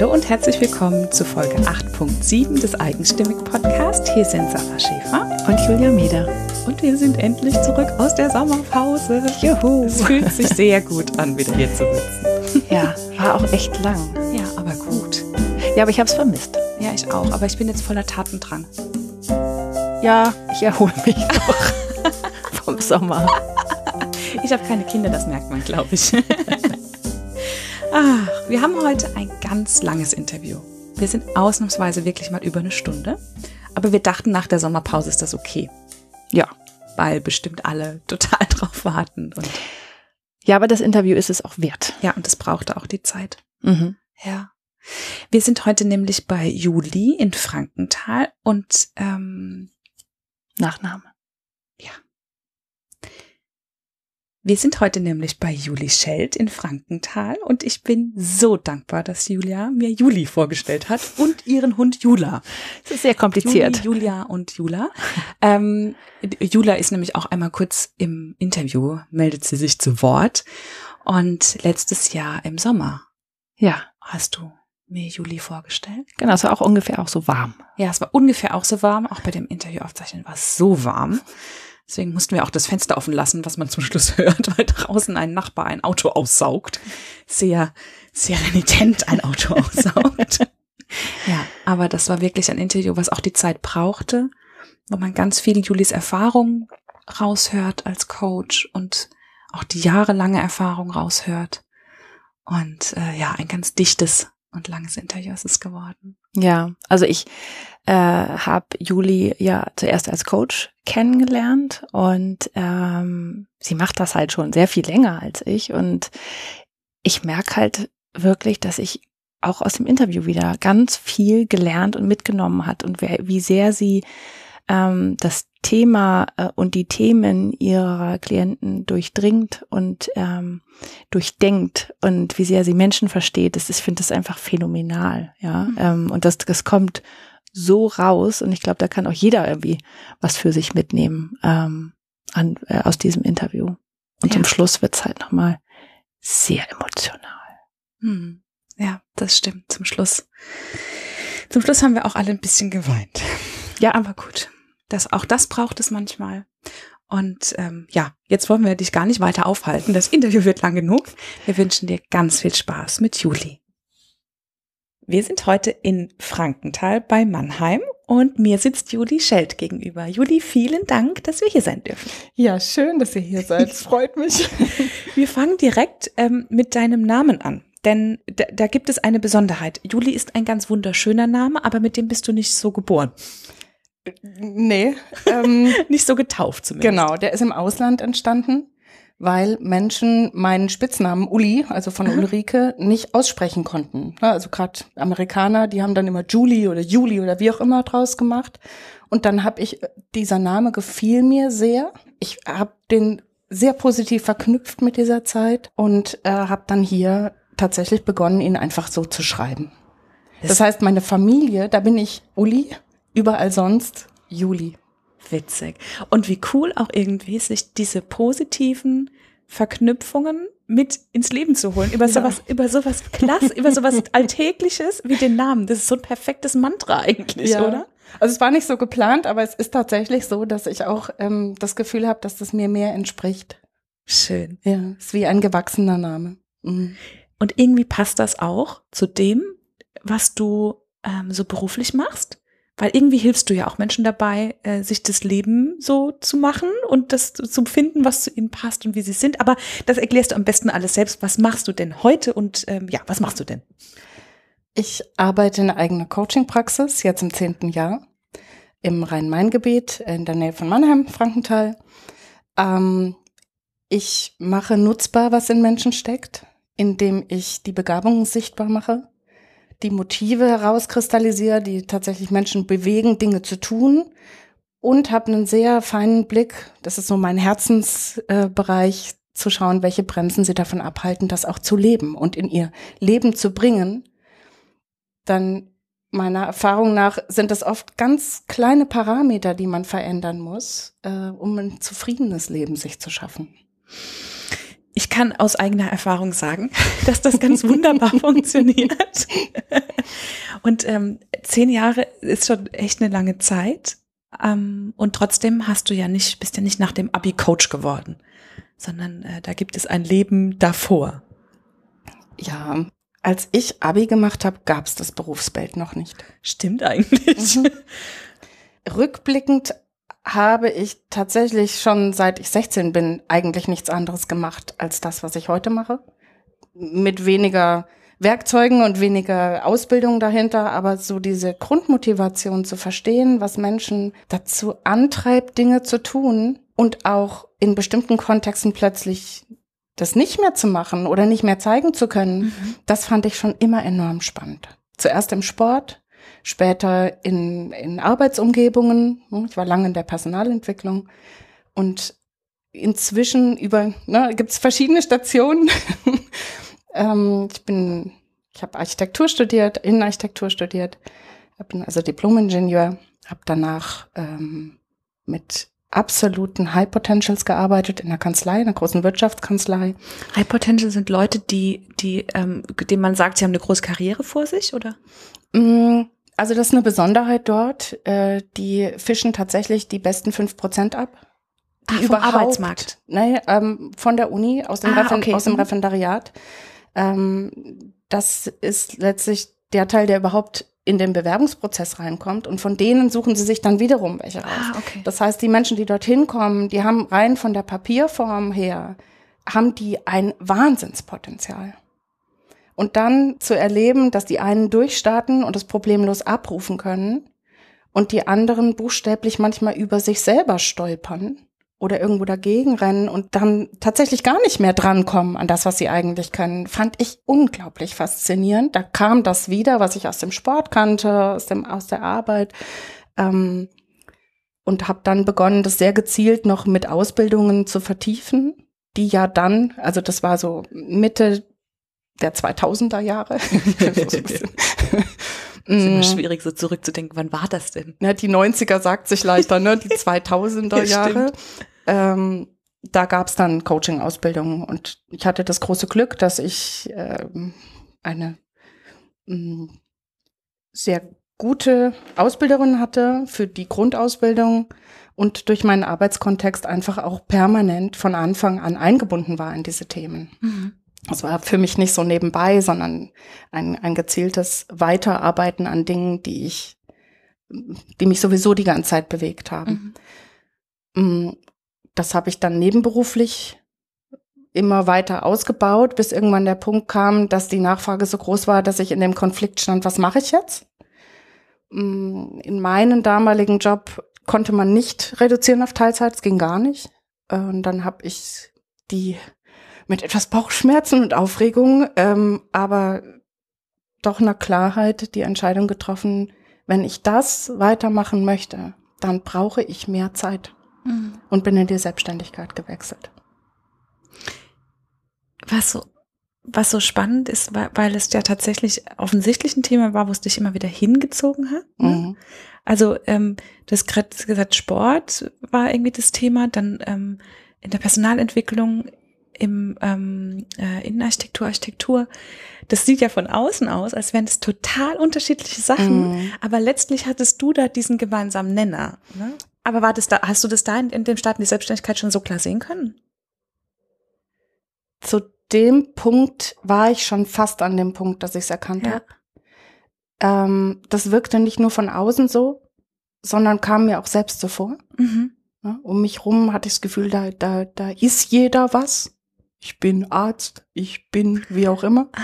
Hallo und herzlich willkommen zu Folge 8.7 des Eigenstimmig Podcast. Hier sind Sarah Schäfer und Julia Meder. Und wir sind endlich zurück aus der Sommerpause. Juhu. Es fühlt sich sehr gut an, wieder hier zu sitzen. Ja, war auch echt lang. Ja, aber gut. Ja, aber ich habe es vermisst. Ja, ich auch. Aber ich bin jetzt voller Tatendrang. Ja, ich erhole mich noch vom Sommer. Ich habe keine Kinder, das merkt man, glaube ich. Wir haben heute ein ganz langes Interview. Wir sind ausnahmsweise wirklich mal über eine Stunde. Aber wir dachten, nach der Sommerpause ist das okay. Ja. Weil bestimmt alle total drauf warten. Und ja, aber das Interview ist es auch wert. Ja, und es brauchte auch die Zeit. Mhm. Ja. Wir sind heute nämlich bei Juli in Frankenthal und ähm, Nachname. Ja. Wir sind heute nämlich bei Juli Scheld in Frankenthal und ich bin so dankbar, dass Julia mir Juli vorgestellt hat und ihren Hund Jula. Das ist sehr kompliziert. Juli, Julia und Jula. Ähm, Jula ist nämlich auch einmal kurz im Interview, meldet sie sich zu Wort. Und letztes Jahr im Sommer. Ja. Hast du mir Juli vorgestellt? Genau, es war auch ungefähr auch so warm. Ja, es war ungefähr auch so warm. Auch bei dem Interview aufzeichnen war es so warm. Deswegen mussten wir auch das Fenster offen lassen, was man zum Schluss hört, weil draußen ein Nachbar ein Auto aussaugt. Sehr, sehr renitent ein Auto aussaugt. ja, aber das war wirklich ein Interview, was auch die Zeit brauchte, wo man ganz viel Julis Erfahrung raushört als Coach und auch die jahrelange Erfahrung raushört. Und äh, ja, ein ganz dichtes und langes Interview ist es geworden. Ja, also ich äh, habe Juli ja zuerst als Coach kennengelernt und ähm, sie macht das halt schon sehr viel länger als ich und ich merke halt wirklich, dass ich auch aus dem Interview wieder ganz viel gelernt und mitgenommen hat und wer, wie sehr sie ähm, das Thema äh, und die Themen ihrer Klienten durchdringt und ähm, durchdenkt und wie sehr sie Menschen versteht, das, ich finde das einfach phänomenal, ja. Mhm. Ähm, und das, das kommt so raus und ich glaube, da kann auch jeder irgendwie was für sich mitnehmen ähm, an, äh, aus diesem Interview. Und ja. zum Schluss wird's halt nochmal sehr emotional. Hm. Ja, das stimmt. Zum Schluss. Zum Schluss haben wir auch alle ein bisschen geweint. Ja, aber gut. Das, auch das braucht es manchmal. Und ähm, ja, jetzt wollen wir dich gar nicht weiter aufhalten. Das Interview wird lang genug. Wir wünschen dir ganz viel Spaß mit Juli. Wir sind heute in Frankenthal bei Mannheim und mir sitzt Juli Scheld gegenüber. Juli, vielen Dank, dass wir hier sein dürfen. Ja, schön, dass ihr hier seid. Es freut mich. Wir fangen direkt ähm, mit deinem Namen an. Denn da, da gibt es eine Besonderheit. Juli ist ein ganz wunderschöner Name, aber mit dem bist du nicht so geboren. Nee. Ähm, Nicht so getauft zumindest. Genau, der ist im Ausland entstanden, weil Menschen meinen Spitznamen Uli, also von Ulrike, nicht aussprechen konnten. Also gerade Amerikaner, die haben dann immer Julie oder Julie oder wie auch immer draus gemacht. Und dann habe ich, dieser Name gefiel mir sehr. Ich habe den sehr positiv verknüpft mit dieser Zeit und äh, habe dann hier tatsächlich begonnen, ihn einfach so zu schreiben. Das heißt, meine Familie, da bin ich Uli Überall sonst Juli. Witzig. Und wie cool auch irgendwie, sich diese positiven Verknüpfungen mit ins Leben zu holen. Über ja. sowas, über sowas klasse, über sowas Alltägliches wie den Namen. Das ist so ein perfektes Mantra eigentlich, ja. oder? Also es war nicht so geplant, aber es ist tatsächlich so, dass ich auch ähm, das Gefühl habe, dass das mir mehr entspricht. Schön. Ja, ist wie ein gewachsener Name. Mhm. Und irgendwie passt das auch zu dem, was du ähm, so beruflich machst. Weil irgendwie hilfst du ja auch Menschen dabei, äh, sich das Leben so zu machen und das zu finden, was zu ihnen passt und wie sie sind. Aber das erklärst du am besten alles selbst. Was machst du denn heute und ähm, ja, was machst du denn? Ich arbeite in einer eigenen Coaching-Praxis, jetzt im zehnten Jahr, im Rhein-Main-Gebiet in der Nähe von Mannheim, Frankenthal. Ähm, ich mache nutzbar, was in Menschen steckt, indem ich die Begabungen sichtbar mache die Motive herauskristallisiere, die tatsächlich Menschen bewegen, Dinge zu tun und habe einen sehr feinen Blick, das ist so mein Herzensbereich, äh, zu schauen, welche Bremsen sie davon abhalten, das auch zu leben und in ihr Leben zu bringen. Dann meiner Erfahrung nach sind das oft ganz kleine Parameter, die man verändern muss, äh, um ein zufriedenes Leben sich zu schaffen. Ich kann aus eigener Erfahrung sagen, dass das ganz wunderbar funktioniert. Und ähm, zehn Jahre ist schon echt eine lange Zeit. Ähm, und trotzdem hast du ja nicht, bist ja nicht nach dem Abi Coach geworden, sondern äh, da gibt es ein Leben davor. Ja, als ich Abi gemacht habe, gab es das Berufsbild noch nicht. Stimmt eigentlich. Mhm. Rückblickend habe ich tatsächlich schon seit ich 16 bin eigentlich nichts anderes gemacht als das, was ich heute mache. Mit weniger Werkzeugen und weniger Ausbildung dahinter, aber so diese Grundmotivation zu verstehen, was Menschen dazu antreibt, Dinge zu tun und auch in bestimmten Kontexten plötzlich das nicht mehr zu machen oder nicht mehr zeigen zu können, mhm. das fand ich schon immer enorm spannend. Zuerst im Sport, später in, in Arbeitsumgebungen. Ich war lange in der Personalentwicklung und inzwischen über, ne, gibt es verschiedene Stationen. ähm, ich bin, ich habe Architektur studiert, Innenarchitektur studiert, bin also Diplom-Ingenieur, habe danach ähm, mit absoluten High Potentials gearbeitet in der Kanzlei, in einer großen Wirtschaftskanzlei. High Potential sind Leute, die, die, ähm, denen man sagt, sie haben eine große Karriere vor sich, oder? Mm, also das ist eine Besonderheit dort. Äh, die fischen tatsächlich die besten fünf Prozent ab. Die Ach, überhaupt, Arbeitsmarkt? Nee, ähm, von der Uni, aus dem, ah, Referen okay. aus dem mhm. Referendariat. Ähm, das ist letztlich der Teil, der überhaupt in den Bewerbungsprozess reinkommt und von denen suchen sie sich dann wiederum welche raus. Ah, okay. Das heißt, die Menschen, die dorthin kommen, die haben rein von der Papierform her, haben die ein Wahnsinnspotenzial. Und dann zu erleben, dass die einen durchstarten und es problemlos abrufen können und die anderen buchstäblich manchmal über sich selber stolpern oder irgendwo dagegen rennen und dann tatsächlich gar nicht mehr drankommen an das, was sie eigentlich können, fand ich unglaublich faszinierend. Da kam das wieder, was ich aus dem Sport kannte, aus, dem, aus der Arbeit. Ähm, und habe dann begonnen, das sehr gezielt noch mit Ausbildungen zu vertiefen, die ja dann, also das war so Mitte der 2000er Jahre. ist immer mm. schwierig so zurückzudenken, wann war das denn? Ja, die 90er sagt sich leichter, ne? Die 2000er Jahre. Ähm, da gab es dann Coaching-Ausbildungen und ich hatte das große Glück, dass ich ähm, eine mh, mm, sehr gute Ausbilderin hatte für die Grundausbildung und durch meinen Arbeitskontext einfach auch permanent von Anfang an eingebunden war in diese Themen. Mhm. Das war für mich nicht so nebenbei, sondern ein, ein gezieltes Weiterarbeiten an Dingen, die ich, die mich sowieso die ganze Zeit bewegt haben. Mhm. Mm, das habe ich dann nebenberuflich immer weiter ausgebaut, bis irgendwann der Punkt kam, dass die Nachfrage so groß war, dass ich in dem Konflikt stand, was mache ich jetzt? Mm, in meinem damaligen Job konnte man nicht reduzieren auf Teilzeit, es ging gar nicht. Und dann habe ich die mit etwas Bauchschmerzen und Aufregung, ähm, aber doch einer Klarheit die Entscheidung getroffen, wenn ich das weitermachen möchte, dann brauche ich mehr Zeit mhm. und bin in die Selbstständigkeit gewechselt. Was so, was so spannend ist, weil es ja tatsächlich offensichtlich ein Thema war, wo es dich immer wieder hingezogen hat. Ne? Mhm. Also ähm, du hast gerade gesagt, Sport war irgendwie das Thema, dann ähm, in der Personalentwicklung im ähm, äh, Innenarchitektur, Architektur, das sieht ja von außen aus, als wären das total unterschiedliche Sachen, mm. aber letztlich hattest du da diesen gemeinsamen Nenner. Ne? Aber war das da, hast du das da in, in dem Staaten die Selbstständigkeit schon so klar sehen können? Zu dem Punkt war ich schon fast an dem Punkt, dass ich es erkannt ja. habe. Ähm, das wirkte nicht nur von außen so, sondern kam mir auch selbst so vor. Mhm. Ja, um mich rum hatte ich das Gefühl, da, da, da ist jeder was ich bin Arzt, ich bin wie auch immer. Ah.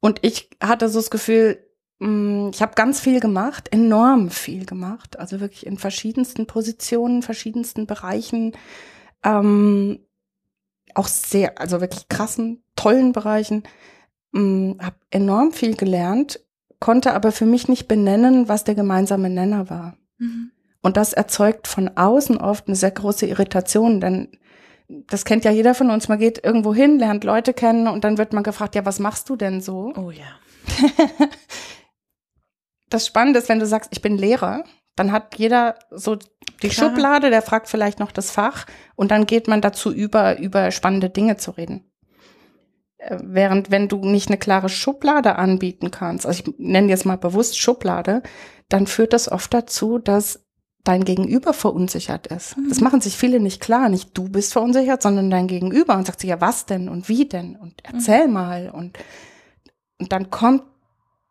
Und ich hatte so das Gefühl, mm, ich habe ganz viel gemacht, enorm viel gemacht, also wirklich in verschiedensten Positionen, verschiedensten Bereichen, ähm, auch sehr, also wirklich krassen, tollen Bereichen, ähm, habe enorm viel gelernt, konnte aber für mich nicht benennen, was der gemeinsame Nenner war. Mhm. Und das erzeugt von außen oft eine sehr große Irritation, denn das kennt ja jeder von uns. Man geht irgendwo hin, lernt Leute kennen und dann wird man gefragt, ja, was machst du denn so? Oh ja. das Spannende ist, wenn du sagst, ich bin Lehrer, dann hat jeder so die Klar. Schublade, der fragt vielleicht noch das Fach und dann geht man dazu über, über spannende Dinge zu reden. Äh, Während wenn du nicht eine klare Schublade anbieten kannst, also ich nenne jetzt mal bewusst Schublade, dann führt das oft dazu, dass dein Gegenüber verunsichert ist. Mhm. Das machen sich viele nicht klar. Nicht du bist verunsichert, sondern dein Gegenüber und sagt sich, ja, was denn und wie denn und erzähl mal und, und dann kommt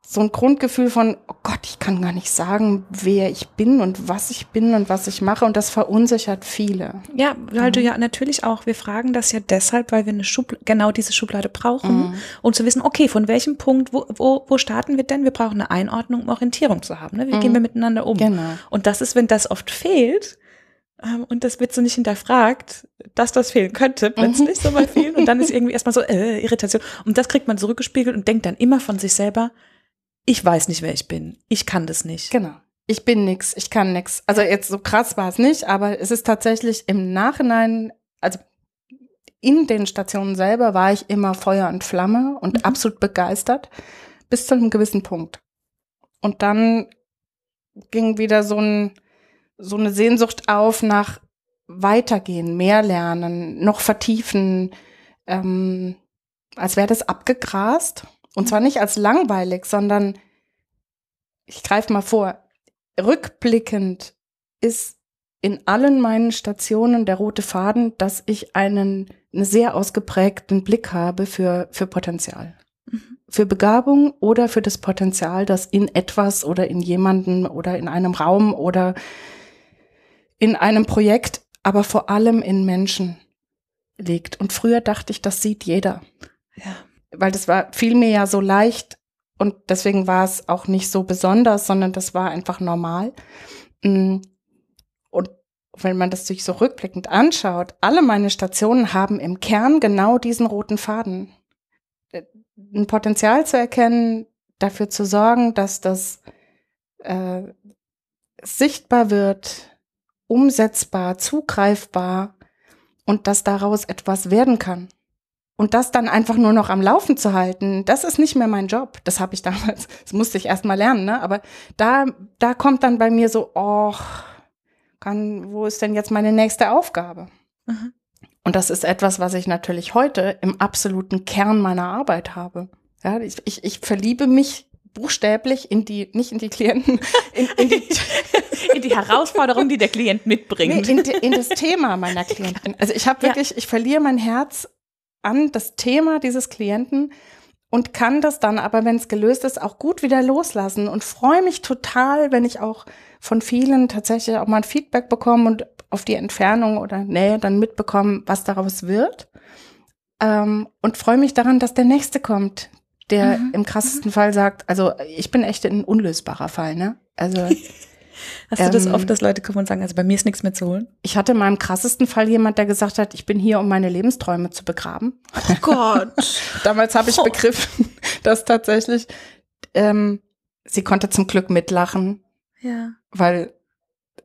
so ein Grundgefühl von, oh Gott, ich kann gar nicht sagen, wer ich bin und was ich bin und was ich mache und das verunsichert viele. Ja, weil du ja natürlich auch, wir fragen das ja deshalb, weil wir eine Schubl genau diese Schublade brauchen, um zu wissen, okay, von welchem Punkt, wo, wo, wo starten wir denn? Wir brauchen eine Einordnung, um Orientierung zu haben. Ne? Wie gehen wir miteinander um? Genau. Und das ist, wenn das oft fehlt, ähm, und das wird so nicht hinterfragt, dass das fehlen könnte, plötzlich so bei vielen. Und dann ist irgendwie erstmal so äh, Irritation. Und das kriegt man zurückgespiegelt und denkt dann immer von sich selber, ich weiß nicht, wer ich bin. Ich kann das nicht. Genau. Ich bin nix, ich kann nix. Also jetzt so krass war es nicht, aber es ist tatsächlich im Nachhinein, also in den Stationen selber war ich immer Feuer und Flamme und absolut begeistert bis zu einem gewissen Punkt. Und dann ging wieder so ein so eine Sehnsucht auf nach weitergehen, mehr lernen, noch vertiefen, ähm, als wäre das abgegrast. Und zwar nicht als langweilig, sondern ich greife mal vor, rückblickend ist in allen meinen Stationen der rote Faden, dass ich einen, einen sehr ausgeprägten Blick habe für, für Potenzial. Für Begabung oder für das Potenzial, das in etwas oder in jemanden oder in einem Raum oder in einem Projekt, aber vor allem in Menschen liegt. Und früher dachte ich, das sieht jeder Ja. Weil das war fiel mir ja so leicht und deswegen war es auch nicht so besonders, sondern das war einfach normal. Mm. Und wenn man das sich so rückblickend anschaut, alle meine Stationen haben im Kern genau diesen roten Faden. Äh, Ein Potenzial zu erkennen, dafür zu sorgen, dass das äh, sichtbar wird, umsetzbar, zugreifbar und dass daraus etwas werden kann. Und das dann einfach nur noch am Laufen zu halten, das ist nicht mehr mein Job. Das habe ich damals, das musste ich erst mal lernen, ne? Aber da, da kommt dann bei mir so, oh, kann, wo ist denn jetzt meine nächste Aufgabe? Mhm. Und das ist etwas, was ich natürlich heute im absoluten Kern meiner Arbeit habe. Ja, ich, ich, ich verliebe mich buchstäblich in die, nicht in die Klienten, in, in die, In die Herausforderung, die der Klient nee, mitbringt. in, die, in das Thema meiner Klientin. Also ich habe Ja. wirklich, ich verliere mein Herz an das Thema dieses Klienten und kann das dann aber, wenn es gelöst ist, auch gut wieder loslassen und freue mich total, wenn ich auch von vielen tatsächlich auch mal ein Feedback bekomme und auf die Entfernung oder Nähe dann mitbekomme, was daraus wird. Ähm, und freue mich daran, dass der nächste kommt, der Mhm. im krassesten Fall sagt, also ich bin echt ein unlösbarer Fall, ne? Also Hast du das ähm, oft, dass Leute kommen und sagen, also bei mir ist nichts mehr zu holen? ich hatte in meinem krassesten Fall jemand, der gesagt hat, ich bin hier, um meine Lebensträume zu begraben. Oh Gott. Damals habe ich Oh. begriffen, dass tatsächlich ähm, sie konnte zum Glück mitlachen, ja. weil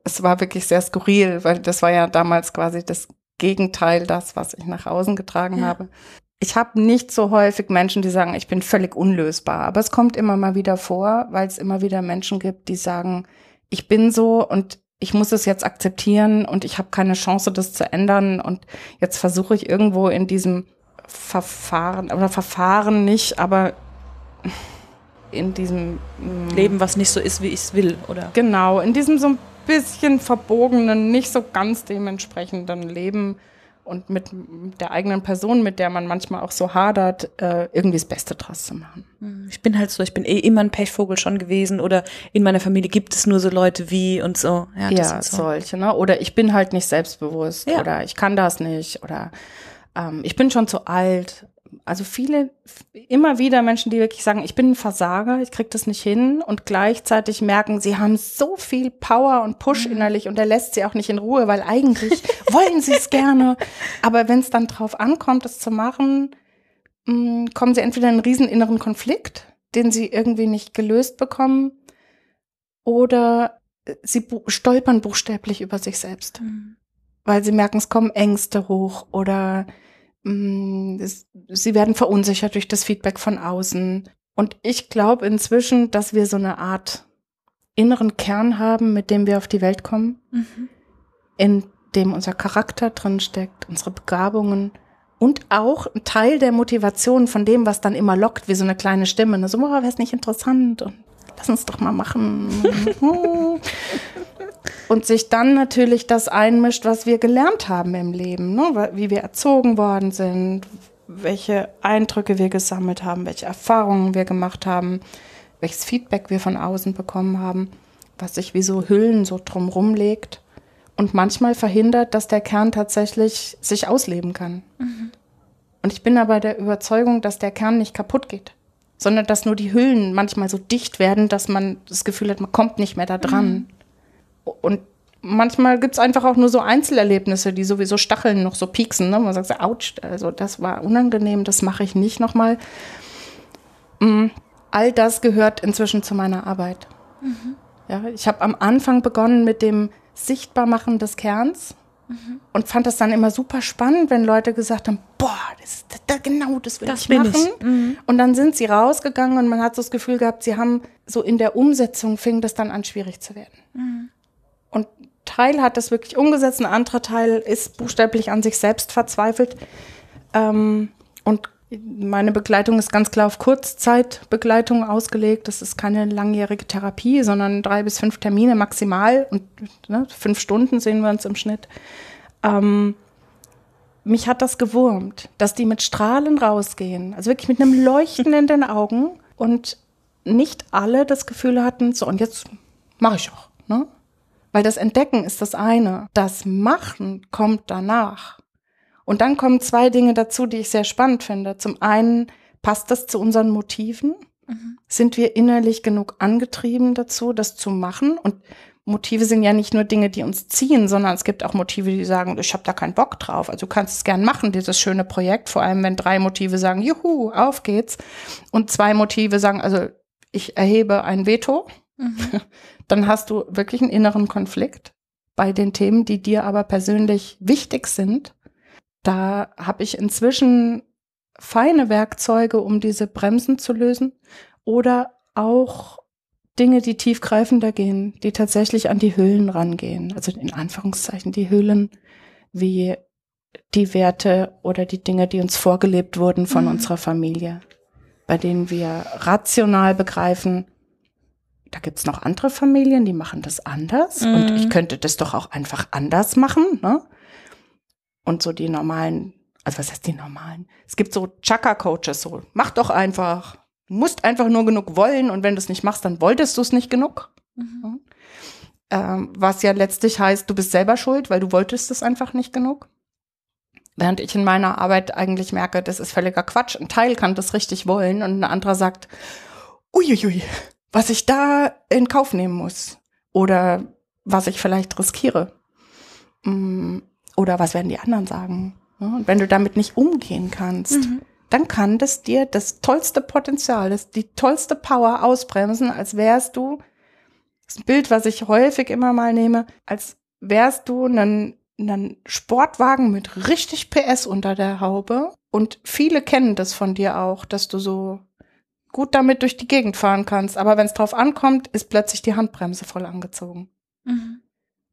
es war wirklich sehr skurril, weil das war ja damals quasi das Gegenteil, das, was ich nach außen getragen Ja. habe. Ich habe nicht so häufig Menschen, die sagen, ich bin völlig unlösbar, aber es kommt immer mal wieder vor, weil es immer wieder Menschen gibt, die sagen, ich bin so und ich muss es jetzt akzeptieren und ich habe keine Chance, das zu ändern und jetzt versuche ich irgendwo in diesem Verfahren oder Verfahren nicht, aber in diesem mm, Leben, was nicht so ist, wie ich es will, oder? Genau, in diesem so ein bisschen verbogenen, nicht so ganz dementsprechenden Leben und mit der eigenen Person, mit der man manchmal auch so hadert, äh, irgendwie das Beste draus zu machen. Ich bin halt so, ich bin eh immer ein Pechvogel schon gewesen oder in meiner Familie gibt es nur so Leute wie und so. Ja, das Ja, so. solche, ne? Oder ich bin halt nicht selbstbewusst Ja. oder ich kann das nicht oder ähm, ich bin schon zu alt. Also viele, immer wieder Menschen, die wirklich sagen, ich bin ein Versager, ich krieg das nicht hin und gleichzeitig merken, sie haben so viel Power und Push Mhm. innerlich und der lässt sie auch nicht in Ruhe, weil eigentlich wollen sie es gerne. Aber wenn es dann drauf ankommt, es zu machen, mh, kommen sie entweder in einen riesen inneren Konflikt, den sie irgendwie nicht gelöst bekommen, oder sie bu stolpern buchstäblich über sich selbst, Mhm. weil sie merken, es kommen Ängste hoch oder sie werden verunsichert durch das Feedback von außen. Und ich glaube inzwischen, dass wir so eine Art inneren Kern haben, mit dem wir auf die Welt kommen, Mhm. in dem unser Charakter drin steckt, unsere Begabungen Und auch ein Teil der Motivation von dem, was dann immer lockt, wie so eine kleine Stimme. Ne? So, oh, wäre es nicht interessant und lass uns doch mal machen. und sich dann natürlich das einmischt, was wir gelernt haben im Leben, ne? wie wir erzogen worden sind, welche Eindrücke wir gesammelt haben, welche Erfahrungen wir gemacht haben, welches Feedback wir von außen bekommen haben, was sich wie so Hüllen so drumrum legt und manchmal verhindert, dass der Kern tatsächlich sich ausleben kann. Mhm. Und ich bin aber der Überzeugung, dass der Kern nicht kaputt geht, sondern dass nur die Hüllen manchmal so dicht werden, dass man das Gefühl hat, man kommt nicht mehr da dran. Mhm. Und manchmal gibt es einfach auch nur so Einzelerlebnisse, die sowieso Stacheln noch so pieksen. Ne? Man sagt so, ouch, also das war unangenehm, das mache ich nicht nochmal. Mhm. All das gehört inzwischen zu meiner Arbeit. Mhm. Ja, ich habe am Anfang begonnen mit dem Sichtbarmachen des Kerns mhm. und fand das dann immer super spannend, wenn Leute gesagt haben, boah, das, das, genau, das will das ich machen. Ich. Mhm. Und dann sind sie rausgegangen und man hat so das Gefühl gehabt, sie haben so in der Umsetzung fing das dann an schwierig zu werden. Und Teil hat das wirklich umgesetzt, ein anderer Teil ist buchstäblich an sich selbst verzweifelt. Ähm, und meine Begleitung ist ganz klar auf Kurzzeitbegleitung ausgelegt. Das ist keine langjährige Therapie, sondern drei bis fünf Termine maximal und ne, fünf Stunden sehen wir uns im Schnitt. Ähm, mich hat das gewurmt, dass die mit Strahlen rausgehen, also wirklich mit einem Leuchten in den Augen und nicht alle das Gefühl hatten, so und jetzt mache ich auch. Ne? Weil das Entdecken ist das eine. Das Machen kommt danach. Und dann kommen zwei Dinge dazu, die ich sehr spannend finde. Zum einen passt das zu unseren Motiven. Mhm. Sind wir innerlich genug angetrieben dazu, das zu machen? Und Motive sind ja nicht nur Dinge, die uns ziehen, sondern es gibt auch Motive, die sagen, ich habe da keinen Bock drauf. Also du kannst es gern machen, dieses schöne Projekt, vor allem wenn drei Motive sagen, juhu, auf geht's. Und zwei Motive sagen, also ich erhebe ein Veto. Mhm. dann hast du wirklich einen inneren Konflikt bei den Themen, die dir aber persönlich wichtig sind. Da habe ich inzwischen feine Werkzeuge, um diese Bremsen zu lösen oder auch Dinge, die tiefgreifender gehen, die tatsächlich an die Hüllen rangehen. Also in Anführungszeichen die Hüllen wie die Werte oder die Dinge, die uns vorgelebt wurden von mhm. unserer Familie, bei denen wir rational begreifen, da gibt's noch andere Familien, die machen das anders mhm. und ich mhm. könnte das doch auch einfach anders machen. Ne? Und so die normalen, also was heißt die normalen? Es gibt so Chakra-Coaches, so mach doch einfach, du musst einfach nur genug wollen und wenn du es nicht machst, dann wolltest du es nicht genug. Mhm. Ähm, was ja letztlich heißt, du bist selber schuld, weil du wolltest es einfach nicht genug. Während ich in meiner Arbeit eigentlich merke, das ist völliger Quatsch. Ein Teil kann das richtig wollen und ein anderer sagt, uiuiui, was ich da in Kauf nehmen muss oder was ich vielleicht riskiere. Mm, oder was werden die anderen sagen? Und wenn du damit nicht umgehen kannst, mhm. dann kann das dir das tollste Potenzial, das, die tollste Power ausbremsen, als wärst du, das ist ein Bild, was ich häufig immer mal nehme, als wärst du einen, einen Sportwagen mit richtig PS unter der Haube. Und viele kennen das von dir auch, dass du so gut damit durch die Gegend fahren kannst. Aber wenn es drauf ankommt, ist plötzlich die Handbremse voll angezogen. Mhm.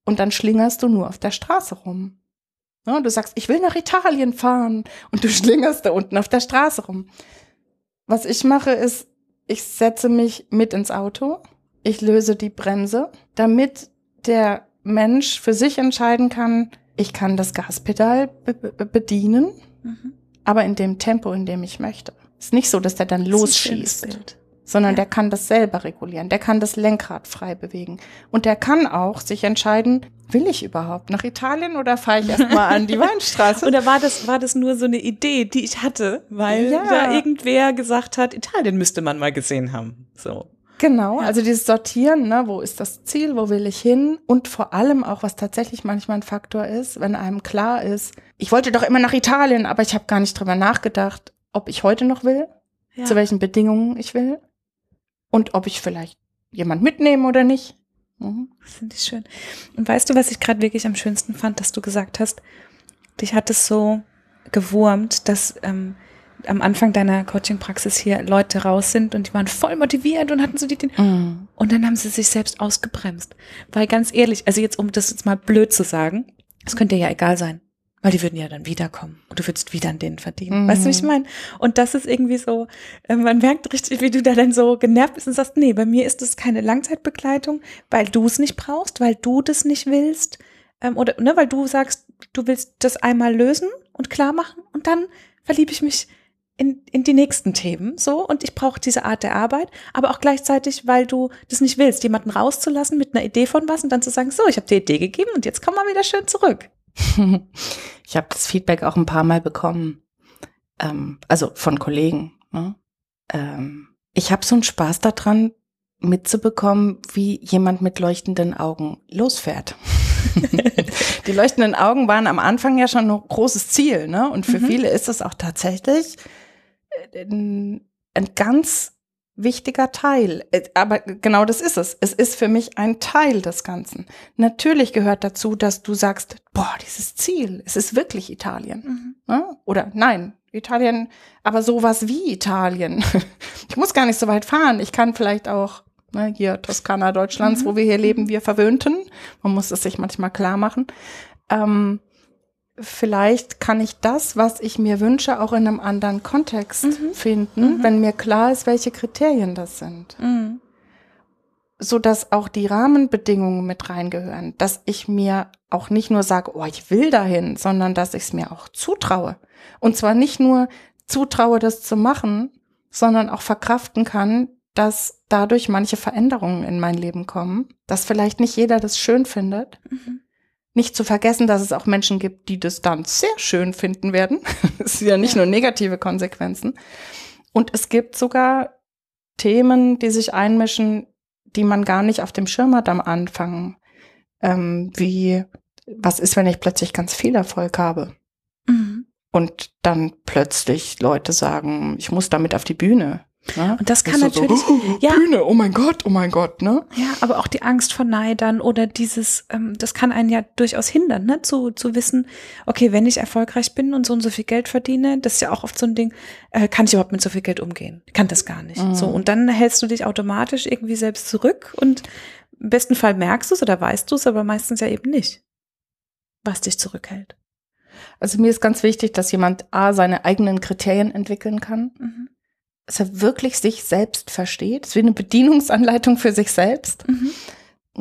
Und dann schlingerst du nur auf der Straße rum. Ja, du sagst, ich will nach Italien fahren und du schlingerst da unten auf der Straße rum. Was ich mache, ist, ich setze mich mit ins Auto, ich löse die Bremse, damit der Mensch für sich entscheiden kann, ich kann das Gaspedal be bedienen, mhm. aber in dem Tempo, in dem ich möchte. Ist nicht so, dass der dann losschießt, sondern ja. der kann das selber regulieren. Der kann das Lenkrad frei bewegen. Und der kann auch sich entscheiden, will ich überhaupt nach Italien oder fahre ich erstmal an die Weinstraße? oder war das, war das nur so eine Idee, die ich hatte, weil ja. da irgendwer gesagt hat, Italien müsste man mal gesehen haben. So. Genau, also dieses Sortieren, ne, wo ist das Ziel, wo will ich hin und vor allem auch, was tatsächlich manchmal ein Faktor ist, wenn einem klar ist, ich wollte doch immer nach Italien, aber ich habe gar nicht drüber nachgedacht, ob ich heute noch will, ja. zu welchen Bedingungen ich will und ob ich vielleicht jemand mitnehme oder nicht. Mhm. Finde ich schön. Und weißt du, was ich gerade wirklich am schönsten fand, dass du gesagt hast, dich hat es so gewurmt, dass ähm, am Anfang deiner Coaching-Praxis hier Leute raus sind und die waren voll motiviert und hatten so die, mm. und dann haben sie sich selbst ausgebremst. Weil ganz ehrlich, also jetzt um das jetzt mal blöd zu sagen, es könnte ja egal sein. Weil die würden ja dann wiederkommen und du würdest wieder an denen verdienen. Mhm. Weißt du, wie ich meine? Und das ist irgendwie so, äh, man merkt richtig, wie du da dann so genervt bist und sagst, nee, bei mir ist das keine Langzeitbegleitung, weil du es nicht brauchst, weil du das nicht willst. Ähm, oder ne, weil du sagst, du willst das einmal lösen und klar machen und dann verliebe ich mich in, in die nächsten Themen so und ich brauche diese Art der Arbeit, aber auch gleichzeitig, weil du das nicht willst, jemanden rauszulassen mit einer Idee von was und dann zu sagen, so, ich habe dir Idee gegeben und jetzt komm mal wieder schön zurück. ich habe das Feedback auch ein paar Mal bekommen, ähm, also von Kollegen. Ne? Ähm, ich habe so einen Spaß daran, mitzubekommen, wie jemand mit leuchtenden Augen losfährt. die leuchtenden Augen waren am Anfang ja schon ein großes Ziel, ne? Und für mhm. viele ist es auch tatsächlich äh, ein, ein ganz wichtiger Teil. Äh, aber genau das ist es. Es ist für mich ein Teil des Ganzen. Natürlich gehört dazu, dass du sagst, boah, dieses Ziel, es ist wirklich Italien. Mhm. Ne? Oder nein, Italien, aber sowas wie Italien. Ich muss gar nicht so weit fahren. Ich kann vielleicht auch ne, hier Toskana Deutschlands, mhm. wo wir hier leben, wir Verwöhnten. Man muss es sich manchmal klar machen. Ähm, vielleicht kann ich das, was ich mir wünsche, auch in einem anderen Kontext mhm. finden, mhm. wenn mir klar ist, welche Kriterien das sind. Mhm. So dass auch die Rahmenbedingungen mit reingehören, dass ich mir auch nicht nur sage, oh, ich will dahin, sondern dass ich es mir auch zutraue. Und zwar nicht nur zutraue, das zu machen, sondern auch verkraften kann, dass dadurch manche Veränderungen in mein Leben kommen, dass vielleicht nicht jeder das schön findet. Mhm. Nicht zu vergessen, dass es auch Menschen gibt, die das dann sehr schön finden werden. Es sind ja nicht ja. nur negative Konsequenzen. Und es gibt sogar Themen, die sich einmischen, die man gar nicht auf dem Schirm hat am Anfang. Ähm, wie, was ist, wenn ich plötzlich ganz viel Erfolg habe? Mhm. Und dann plötzlich Leute sagen, ich muss damit auf die Bühne. Ne? Und das kann das natürlich, so, oh, ja, Bühne, oh mein Gott, oh mein Gott, ne? Ja, aber auch die Angst vor Neidern oder dieses, ähm, das kann einen ja durchaus hindern, ne, zu zu wissen, okay, wenn ich erfolgreich bin und so und so viel Geld verdiene, das ist ja auch oft so ein Ding, äh, kann ich überhaupt mit so viel Geld umgehen? Kann das gar nicht. Mhm. So und dann hältst du dich automatisch irgendwie selbst zurück und im besten Fall merkst du es oder weißt du es, aber meistens ja eben nicht, was dich zurückhält. Also mir ist ganz wichtig, dass jemand a seine eigenen Kriterien entwickeln kann. Mhm dass er wirklich sich selbst versteht. Es ist wie eine Bedienungsanleitung für sich selbst. Mhm.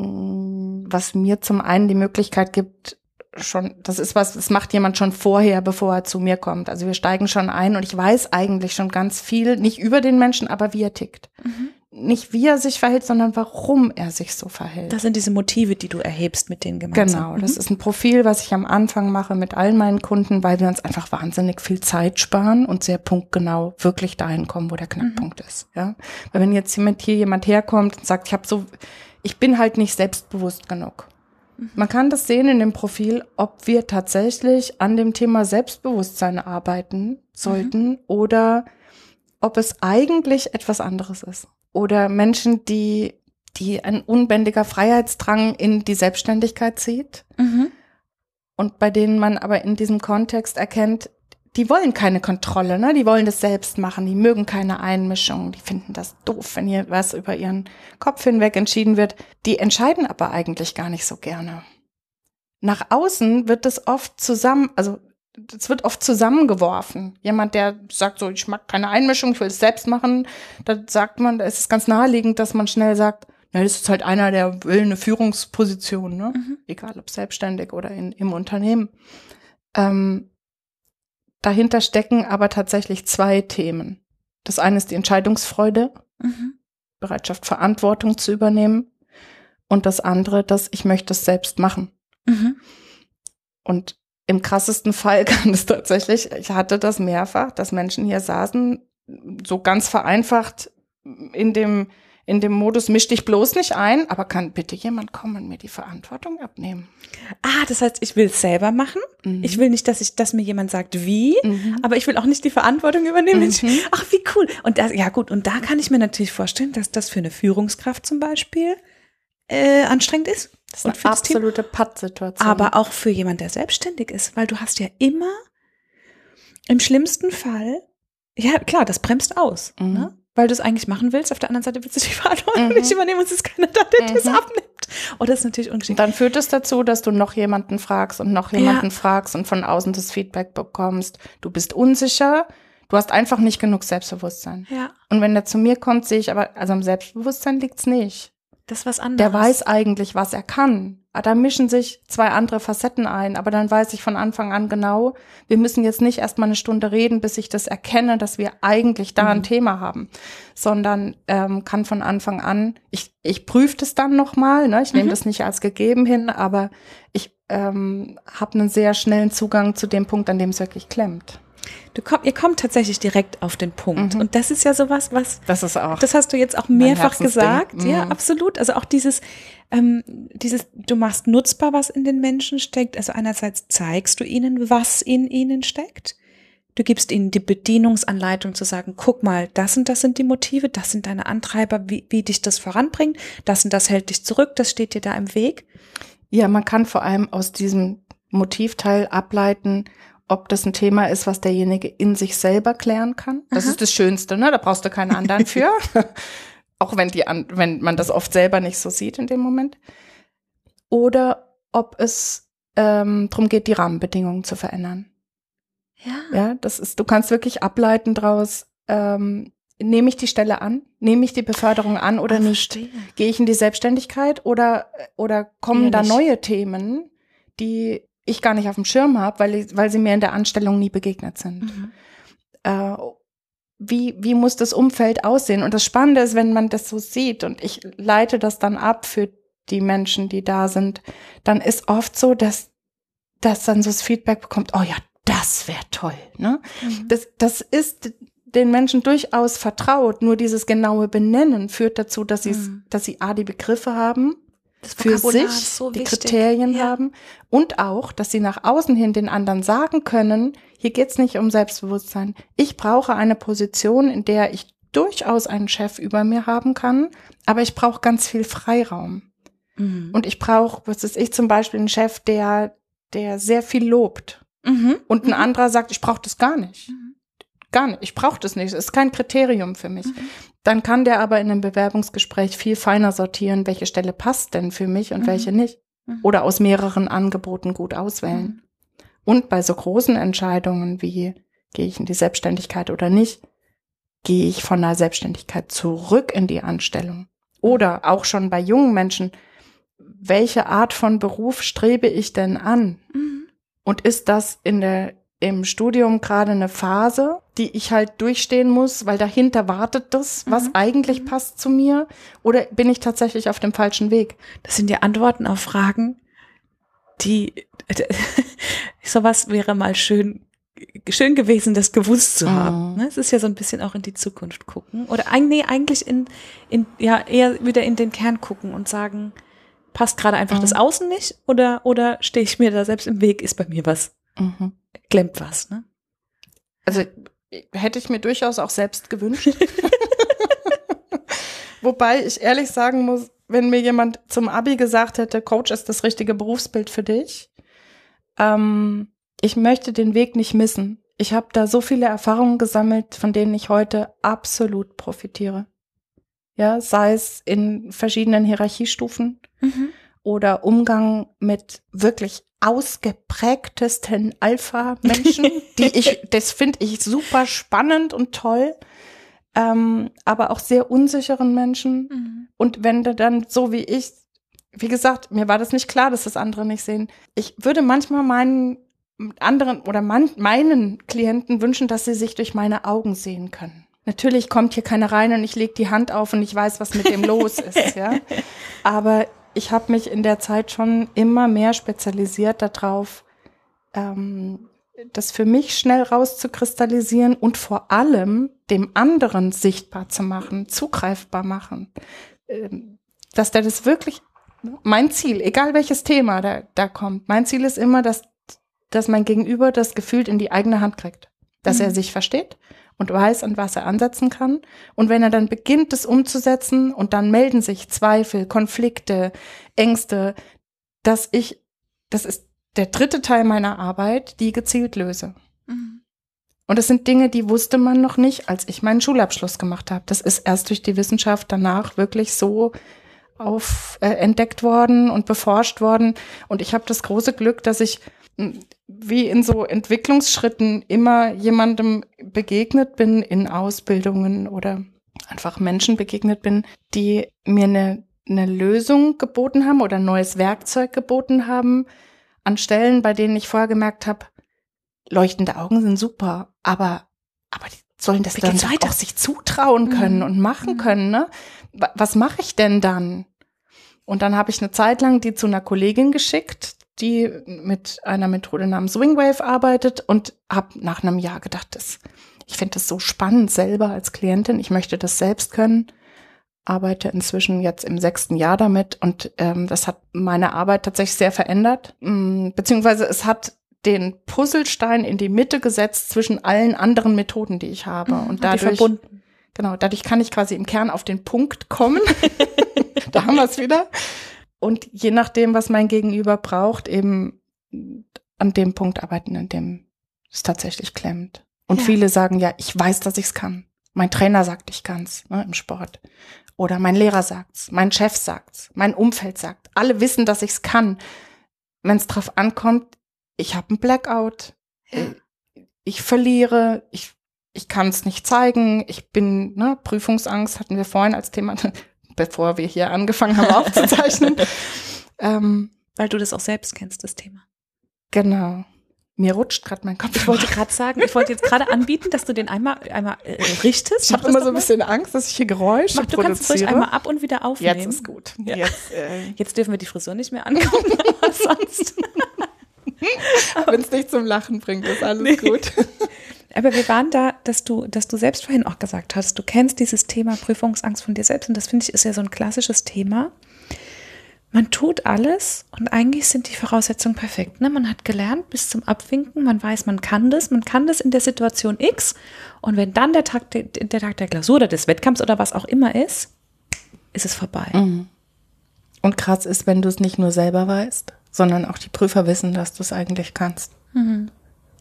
Mm, was mir zum einen die Möglichkeit gibt, schon, das ist was, das macht jemand schon vorher, bevor er zu mir kommt. Also wir steigen schon ein und ich weiß eigentlich schon ganz viel, nicht über den Menschen, aber wie er tickt. Mhm nicht wie er sich verhält, sondern warum er sich so verhält. Das sind diese Motive, die du erhebst mit denen gemeinsam. Genau, das mhm. ist ein Profil, was ich am Anfang mache mit allen meinen Kunden, weil wir uns einfach wahnsinnig viel Zeit sparen und sehr punktgenau wirklich dahin kommen, wo der Knackpunkt mhm. ist. Ja, weil wenn jetzt jemand hier jemand herkommt und sagt, ich habe so, ich bin halt nicht selbstbewusst genug. Mhm. Man kann das sehen in dem Profil, ob wir tatsächlich an dem Thema Selbstbewusstsein arbeiten sollten mhm. oder ob es eigentlich etwas anderes ist oder Menschen, die, die ein unbändiger Freiheitsdrang in die Selbstständigkeit zieht. Mhm. Und bei denen man aber in diesem Kontext erkennt, die wollen keine Kontrolle, ne? Die wollen das selbst machen, die mögen keine Einmischung, die finden das doof, wenn hier was über ihren Kopf hinweg entschieden wird. Die entscheiden aber eigentlich gar nicht so gerne. Nach außen wird es oft zusammen, also es wird oft zusammengeworfen. Jemand, der sagt so, ich mag keine Einmischung, ich will es selbst machen, da sagt man, da ist es ganz naheliegend, dass man schnell sagt, ja, das ist halt einer, der will eine Führungsposition, ne? Mhm. Egal ob selbstständig oder in, im Unternehmen. Ähm, dahinter stecken aber tatsächlich zwei Themen. Das eine ist die Entscheidungsfreude, mhm. Bereitschaft, Verantwortung zu übernehmen. Und das andere, dass ich möchte es selbst machen. Mhm. Und im krassesten Fall kann es tatsächlich, ich hatte das mehrfach, dass Menschen hier saßen, so ganz vereinfacht in dem, in dem Modus, misch dich bloß nicht ein, aber kann bitte jemand kommen und mir die Verantwortung abnehmen? Ah, das heißt, ich will es selber machen. Mhm. Ich will nicht, dass ich, dass mir jemand sagt, wie, mhm. aber ich will auch nicht die Verantwortung übernehmen. Mhm. Ach, wie cool. Und das, ja gut, und da kann ich mir natürlich vorstellen, dass das für eine Führungskraft zum Beispiel äh, anstrengend ist. Das ist eine absolute Pattsituation. Aber auch für jemand, der selbstständig ist, weil du hast ja immer im schlimmsten Fall, ja klar, das bremst aus. Mhm. Ne? weil du es eigentlich machen willst. Auf der anderen Seite willst du die Verantwortung mhm. nicht übernehmen und es ist keiner da, der mhm. das abnimmt. Und das ist natürlich ungeschickt. Dann führt es dazu, dass du noch jemanden fragst und noch jemanden ja. fragst und von außen das Feedback bekommst. Du bist unsicher. Du hast einfach nicht genug Selbstbewusstsein. Ja. Und wenn der zu mir kommt, sehe ich aber, also am Selbstbewusstsein liegt's nicht. Das ist was anderes. Der weiß eigentlich, was er kann. Ah, da mischen sich zwei andere Facetten ein, aber dann weiß ich von Anfang an genau, wir müssen jetzt nicht erstmal eine Stunde reden, bis ich das erkenne, dass wir eigentlich da mhm. ein Thema haben, sondern ähm, kann von Anfang an, ich, ich prüfe das dann nochmal, ne? ich nehme mhm. das nicht als gegeben hin, aber ich ähm, habe einen sehr schnellen Zugang zu dem Punkt, an dem es wirklich klemmt. Du komm, ihr kommt tatsächlich direkt auf den Punkt. Mhm. Und das ist ja sowas, was. Das ist auch. Das hast du jetzt auch mehrfach gesagt. Mhm. Ja, absolut. Also auch dieses, ähm, dieses, du machst nutzbar, was in den Menschen steckt. Also einerseits zeigst du ihnen, was in ihnen steckt. Du gibst ihnen die Bedienungsanleitung zu sagen, guck mal, das und das sind die Motive, das sind deine Antreiber, wie, wie dich das voranbringt, das und das hält dich zurück, das steht dir da im Weg. Ja, man kann vor allem aus diesem Motivteil ableiten, ob das ein Thema ist, was derjenige in sich selber klären kann. Das Aha. ist das Schönste, ne? Da brauchst du keinen anderen für. Auch wenn die, wenn man das oft selber nicht so sieht in dem Moment. Oder ob es ähm, darum geht, die Rahmenbedingungen zu verändern. Ja. Ja, das ist, du kannst wirklich ableiten draus, ähm, nehme ich die Stelle an, nehme ich die Beförderung an oder oh, nicht? Gehe ich in die Selbstständigkeit oder, oder kommen ja, da neue Themen, die ich gar nicht auf dem Schirm habe, weil, weil sie mir in der Anstellung nie begegnet sind. Mhm. Äh, wie, wie muss das Umfeld aussehen? Und das Spannende ist, wenn man das so sieht und ich leite das dann ab für die Menschen, die da sind, dann ist oft so, dass, dass dann so das Feedback bekommt, oh ja, das wäre toll. Ne? Mhm. Das, das ist den Menschen durchaus vertraut, nur dieses genaue Benennen führt dazu, dass sie, mhm. dass sie A, die Begriffe haben, für sich so die Kriterien ja. haben und auch, dass sie nach außen hin den anderen sagen können, hier geht's nicht um Selbstbewusstsein. Ich brauche eine Position, in der ich durchaus einen Chef über mir haben kann, aber ich brauche ganz viel Freiraum. Mhm. Und ich brauche, was ist ich zum Beispiel, einen Chef, der, der sehr viel lobt. Mhm. Und ein mhm. anderer sagt, ich brauche das gar nicht. Gar nicht. Ich brauche das nicht. Es ist kein Kriterium für mich. Mhm. Dann kann der aber in einem Bewerbungsgespräch viel feiner sortieren, welche Stelle passt denn für mich und mhm. welche nicht. Mhm. Oder aus mehreren Angeboten gut auswählen. Mhm. Und bei so großen Entscheidungen wie gehe ich in die Selbstständigkeit oder nicht, gehe ich von der Selbstständigkeit zurück in die Anstellung. Oder auch schon bei jungen Menschen, welche Art von Beruf strebe ich denn an? Mhm. Und ist das in der im Studium gerade eine Phase, die ich halt durchstehen muss, weil dahinter wartet das, was mhm. eigentlich mhm. passt zu mir, oder bin ich tatsächlich auf dem falschen Weg? Das sind ja Antworten auf Fragen, die sowas wäre mal schön schön gewesen, das gewusst zu haben. Mhm. Ne? Es ist ja so ein bisschen auch in die Zukunft gucken oder nee, eigentlich in, in ja eher wieder in den Kern gucken und sagen, passt gerade einfach mhm. das Außen nicht oder oder stehe ich mir da selbst im Weg, ist bei mir was mhm. Klemmt was, ne? Also hätte ich mir durchaus auch selbst gewünscht. Wobei ich ehrlich sagen muss, wenn mir jemand zum Abi gesagt hätte, Coach ist das richtige Berufsbild für dich, ähm, ich möchte den Weg nicht missen. Ich habe da so viele Erfahrungen gesammelt, von denen ich heute absolut profitiere. Ja, sei es in verschiedenen Hierarchiestufen mhm. Oder Umgang mit wirklich ausgeprägtesten Alpha-Menschen, die ich, das finde ich super spannend und toll, ähm, aber auch sehr unsicheren Menschen. Mhm. Und wenn du dann so wie ich, wie gesagt, mir war das nicht klar, dass das andere nicht sehen. Ich würde manchmal meinen anderen oder man, meinen Klienten wünschen, dass sie sich durch meine Augen sehen können. Natürlich kommt hier keiner rein und ich lege die Hand auf und ich weiß, was mit dem los ist, ja. Aber ich habe mich in der Zeit schon immer mehr spezialisiert darauf, ähm, das für mich schnell rauszukristallisieren und vor allem dem anderen sichtbar zu machen, zugreifbar machen. Ähm, dass der das wirklich, mein Ziel, egal welches Thema da, da kommt, mein Ziel ist immer, dass, dass mein Gegenüber das gefühlt in die eigene Hand kriegt. Dass mhm. er sich versteht, und weiß, an was er ansetzen kann. Und wenn er dann beginnt, das umzusetzen und dann melden sich Zweifel, Konflikte, Ängste, dass ich, das ist der dritte Teil meiner Arbeit, die gezielt löse. Mhm. Und es sind Dinge, die wusste man noch nicht, als ich meinen Schulabschluss gemacht habe. Das ist erst durch die Wissenschaft danach wirklich so auf äh, entdeckt worden und beforscht worden. Und ich habe das große Glück, dass ich hm, wie in so Entwicklungsschritten immer jemandem begegnet bin in Ausbildungen oder einfach Menschen begegnet bin, die mir eine, eine Lösung geboten haben oder ein neues Werkzeug geboten haben an Stellen, bei denen ich vorher gemerkt habe, leuchtende Augen sind super, aber aber die sollen das Wie dann weiter? auch sich zutrauen können Mhm. und machen Mhm. können, ne? Wa- Was mache ich denn dann? Und dann habe ich eine Zeit lang die zu einer Kollegin geschickt, die mit einer Methode namens Wingwave arbeitet und habe nach einem Jahr gedacht, das, ich finde das so spannend selber als Klientin. Ich möchte das selbst können. Arbeite inzwischen jetzt im sechsten Jahr damit und ähm, das hat meine Arbeit tatsächlich sehr verändert. Mm, Beziehungsweise es hat den Puzzlestein in die Mitte gesetzt zwischen allen anderen Methoden, die ich habe. Und Mhm. die dadurch verbunden. Genau, dadurch kann ich quasi im Kern auf den Punkt kommen. da haben wir es wieder. Und je nachdem, was mein Gegenüber braucht, eben an dem Punkt arbeiten, an dem es tatsächlich klemmt. Und Ja. viele sagen, ja, ich weiß, dass ich es kann. Mein Trainer sagt, ich kann's ne, im Sport. Oder mein Lehrer sagt's, mein Chef sagt's, mein Umfeld sagt. Alle wissen, dass ich's kann. Wenn es drauf ankommt, ich habe einen Blackout. Äh, Ich verliere, ich ich kann es nicht zeigen, ich bin, ne, Prüfungsangst hatten wir vorhin als Thema, bevor wir hier angefangen haben aufzuzeichnen. ähm, Weil du das auch selbst kennst, das Thema. genau. Mir rutscht gerade mein Kopf. Ich wollte gerade sagen, ich wollte jetzt gerade anbieten, dass du den einmal, einmal äh, richtest. ich habe immer so ein bisschen Angst, dass ich hier Geräusche Mach, du kannst es ruhig produziere. einmal ab und wieder aufnehmen. Jetzt ist gut. Ja. Jetzt, äh, Jetzt dürfen wir die Frisur nicht mehr angucken, aber sonst. wenn es dich zum Lachen bringt, ist alles gut. Aber wir waren da, dass du, dass du selbst vorhin auch gesagt hast, du kennst dieses Thema Prüfungsangst von dir selbst und das finde ich ist ja so ein klassisches Thema. Man tut alles und eigentlich sind die Voraussetzungen perfekt. Ne? Man hat gelernt bis zum Abwinken, man weiß, man kann das, man kann das in der Situation X und wenn dann der Tag, der, der Tag der Klausur oder des Wettkampfs oder was auch immer ist, ist es vorbei. Und krass ist, wenn du es nicht nur selber weißt, sondern auch die Prüfer wissen, dass du es eigentlich kannst.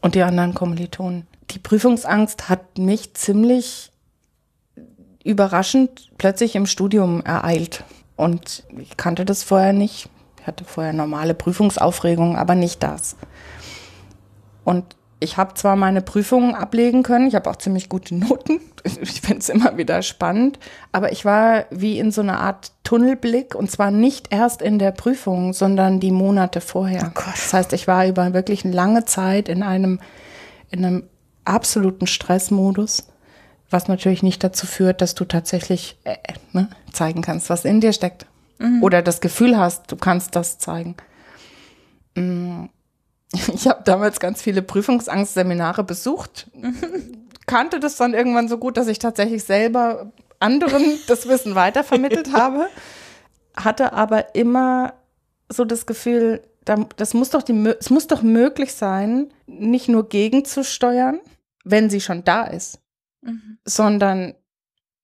Und die anderen Kommilitonen. Die Prüfungsangst hat mich ziemlich überraschend plötzlich im Studium ereilt. Und ich kannte das vorher nicht. Ich hatte vorher normale Prüfungsaufregung, aber nicht das. Und ich habe zwar meine Prüfungen ablegen können, ich habe auch ziemlich gute Noten. Ich finde es immer wieder spannend, aber ich war wie in so einer Art Tunnelblick und zwar nicht erst in der Prüfung, sondern die Monate vorher. Oh Gott. Das heißt, ich war über wirklich eine lange Zeit in einem in einem absoluten Stressmodus, was natürlich nicht dazu führt, dass du tatsächlich äh, ne, zeigen kannst, was in dir steckt. Oder das Gefühl hast, du kannst das zeigen. Mm. Ich habe damals ganz viele Prüfungsangstseminare besucht, kannte das dann irgendwann so gut, dass ich tatsächlich selber anderen das Wissen weitervermittelt habe, hatte aber immer so das Gefühl, da- das muss doch die, es muss doch möglich sein, nicht nur gegenzusteuern, wenn sie schon da ist, Mhm. sondern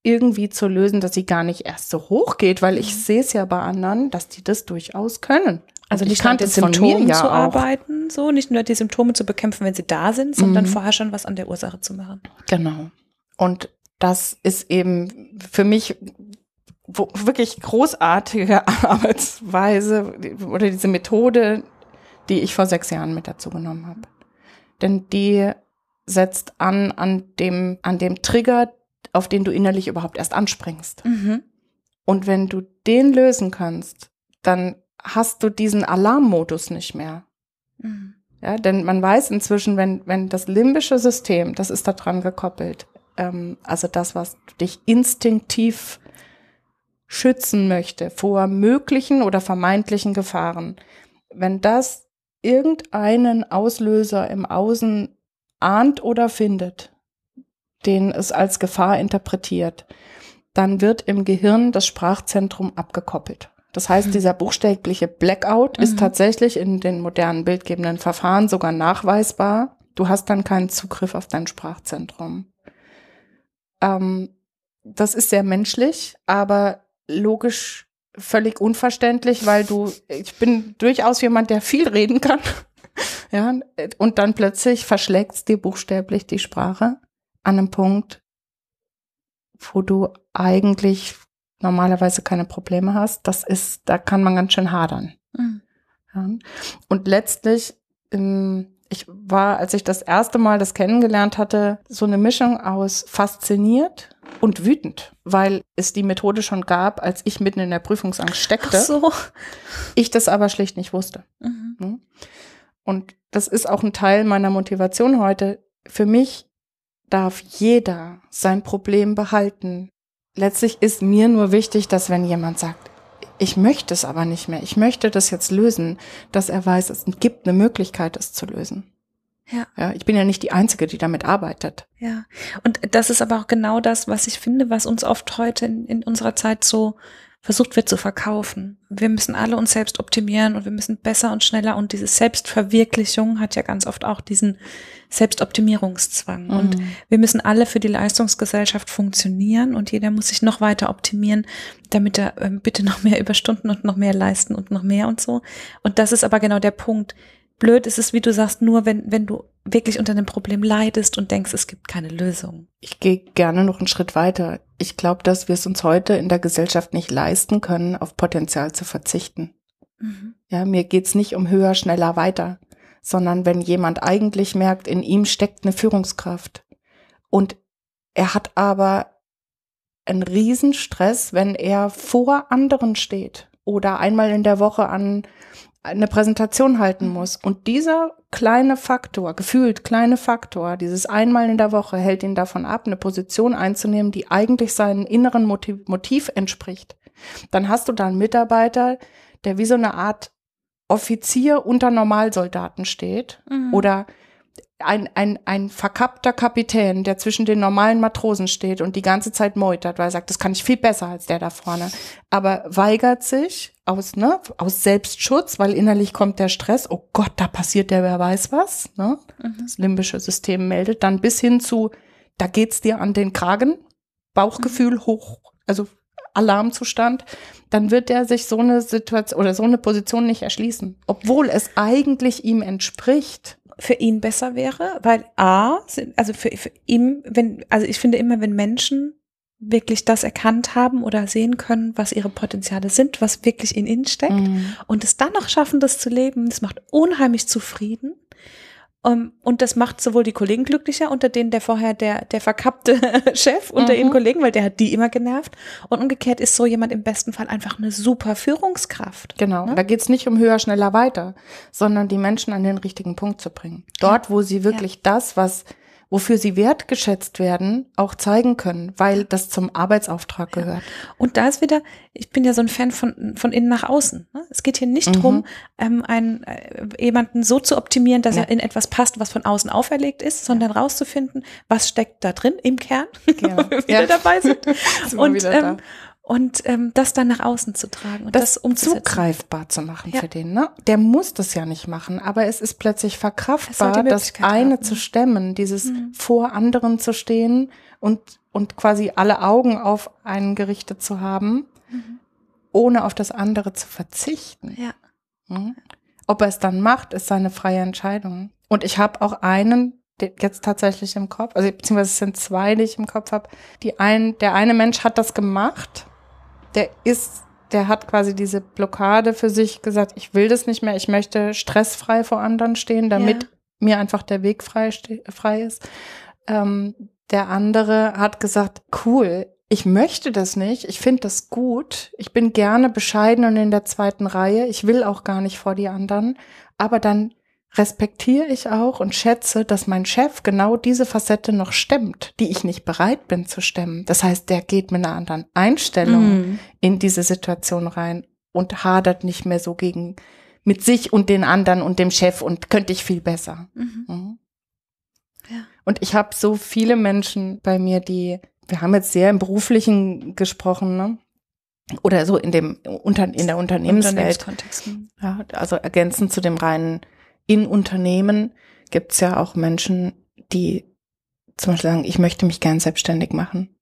irgendwie zu lösen, dass sie gar nicht erst so hoch geht, weil ich sehe es ja bei anderen, dass die das durchaus können. Also nicht an den Symptomen ja zu auch. arbeiten, so nicht nur die Symptome zu bekämpfen, wenn sie da sind, sondern Mhm. vorher schon was an der Ursache zu machen. Genau. Und das ist eben für mich wirklich großartige Arbeitsweise oder diese Methode, die ich vor sechs Jahren mit dazu genommen habe. Denn die setzt an an dem, an dem Trigger, auf den du innerlich überhaupt erst anspringst. Mhm. Und wenn du den lösen kannst, dann hast du diesen Alarmmodus nicht mehr. Mhm. Ja, denn man weiß inzwischen, wenn, wenn das limbische System, das ist da dran gekoppelt, ähm, also das, was dich instinktiv schützen möchte vor möglichen oder vermeintlichen Gefahren, wenn das irgendeinen Auslöser im Außen ahnt oder findet, den es als Gefahr interpretiert, dann wird im Gehirn das Sprachzentrum abgekoppelt. Das heißt, dieser buchstäbliche Blackout ist Mhm. tatsächlich in den modernen bildgebenden Verfahren sogar nachweisbar. Du hast dann keinen Zugriff auf dein Sprachzentrum. Ähm, das ist sehr menschlich, aber logisch völlig unverständlich, weil du, ich bin durchaus jemand, der viel reden kann. Ja, und dann plötzlich verschlägt's dir buchstäblich die Sprache an einem Punkt, wo du eigentlich normalerweise keine Probleme hast. Das ist, da kann man ganz schön hadern. Mhm. Ja. Und letztlich, ähm, ich war, als ich das erste Mal das kennengelernt hatte, so eine Mischung aus fasziniert und wütend, weil es die Methode schon gab, als ich mitten in der Prüfungsangst steckte. Ach so. Ich das aber schlicht nicht wusste. Mhm. Und das ist auch ein Teil meiner Motivation heute. Für mich darf jeder sein Problem behalten. Letztlich ist mir nur wichtig, dass wenn jemand sagt, ich möchte es aber nicht mehr, ich möchte das jetzt lösen, dass er weiß, es gibt eine Möglichkeit, es zu lösen. Ja. ja. Ich bin ja nicht die Einzige, die damit arbeitet. Ja. Und das ist aber auch genau das, was ich finde, was uns oft heute in, in unserer Zeit so versucht wird zu verkaufen. Wir müssen alle uns selbst optimieren und wir müssen besser und schneller und diese Selbstverwirklichung hat ja ganz oft auch diesen Selbstoptimierungszwang. Mhm. Und wir müssen alle für die Leistungsgesellschaft funktionieren und jeder muss sich noch weiter optimieren, damit er äh, bitte noch mehr Überstunden und noch mehr leisten und noch mehr und so. Und das ist aber genau der Punkt blöd ist es, wie du sagst, nur wenn, wenn du wirklich unter einem Problem leidest und denkst, es gibt keine Lösung. Ich gehe gerne noch einen Schritt weiter. Ich glaube, dass wir es uns heute in der Gesellschaft nicht leisten können, auf Potenzial zu verzichten. Mhm. Ja, mir geht's nicht um höher, schneller, weiter, sondern wenn jemand eigentlich merkt, in ihm steckt eine Führungskraft und er hat aber einen Riesenstress, wenn er vor anderen steht oder einmal in der Woche an eine Präsentation halten mhm. muss. Und dieser kleine Faktor, gefühlt kleine Faktor, dieses einmal in der Woche hält ihn davon ab, eine Position einzunehmen, die eigentlich seinem inneren Motiv, Motiv entspricht. Dann hast du da einen Mitarbeiter, der wie so eine Art Offizier unter Normalsoldaten steht mhm. oder ein, ein, ein verkappter Kapitän, der zwischen den normalen Matrosen steht und die ganze Zeit meutert, weil er sagt, das kann ich viel besser als der da vorne, aber weigert sich aus, ne, aus Selbstschutz, weil innerlich kommt der Stress, oh Gott, da passiert der, wer weiß was, ne? Mhm. Das limbische System meldet dann bis hin zu, da geht's dir an den Kragen, Bauchgefühl mhm. hoch, also Alarmzustand, dann wird er sich so eine Situation oder so eine Position nicht erschließen, obwohl es eigentlich ihm entspricht für ihn besser wäre, weil A, also für, für ihn, wenn, also ich finde immer, wenn Menschen wirklich das erkannt haben oder sehen können, was ihre Potenziale sind, was wirklich in ihnen steckt mhm. und es dann noch schaffen, das zu leben, das macht unheimlich zufrieden um, ähm, und das macht sowohl die Kollegen glücklicher, unter denen der vorher der, der verkappte Chef unter mhm. ihren Kollegen, weil der hat die immer genervt. Und umgekehrt ist so jemand im besten Fall einfach eine super Führungskraft. Genau. Ne? Da geht's nicht um höher, schneller, weiter, sondern die Menschen an den richtigen Punkt zu bringen. Dort, wo sie wirklich ja. das, was wofür sie wertgeschätzt werden, auch zeigen können, weil das zum Arbeitsauftrag gehört. Und da ist wieder, ich bin ja so ein Fan von, von innen nach außen. Ne? Es geht hier nicht mhm. drum, ähm, einen, äh, jemanden so zu optimieren, dass ja. er in etwas passt, was von außen auferlegt ist, sondern rauszufinden, was steckt da drin im Kern, ja. wo wir wieder ja. dabei sind. und, ähm, und ähm, das dann nach außen zu tragen und das, das umzusetzen. zugreifbar zu machen ja. für den. Ne? Der muss das ja nicht machen, aber es ist plötzlich verkraftbar, das eine haben. zu stemmen, dieses mhm. vor anderen zu stehen und und quasi alle Augen auf einen gerichtet zu haben, mhm. ohne auf das andere zu verzichten. Ja. Mhm. Ob er es dann macht, ist seine freie Entscheidung. Und ich habe auch einen jetzt tatsächlich im Kopf, also beziehungsweise es sind zwei, die ich im Kopf habe. Die ein, der eine Mensch hat das gemacht der ist, der hat quasi diese Blockade für sich gesagt, ich will das nicht mehr, ich möchte stressfrei vor anderen stehen, damit ja. mir einfach der Weg frei, frei ist. Ähm, der andere hat gesagt, cool, ich möchte das nicht, ich finde das gut, ich bin gerne bescheiden und in der zweiten Reihe, ich will auch gar nicht vor die anderen, aber dann respektiere ich auch und schätze, dass mein Chef genau diese Facette noch stemmt, die ich nicht bereit bin zu stemmen. Das heißt, der geht mit einer anderen Einstellung mm. in diese Situation rein und hadert nicht mehr so gegen mit sich und den anderen und dem Chef und könnte ich viel besser. Mhm. Mhm. Ja. Und ich habe so viele Menschen bei mir, die, wir haben jetzt sehr im beruflichen gesprochen, ne? Oder so in dem unter in der Unternehmenswelt. Ja, also ergänzend zu dem reinen in Unternehmen gibt es ja auch Menschen, die zum Beispiel sagen, ich möchte mich gern selbstständig machen.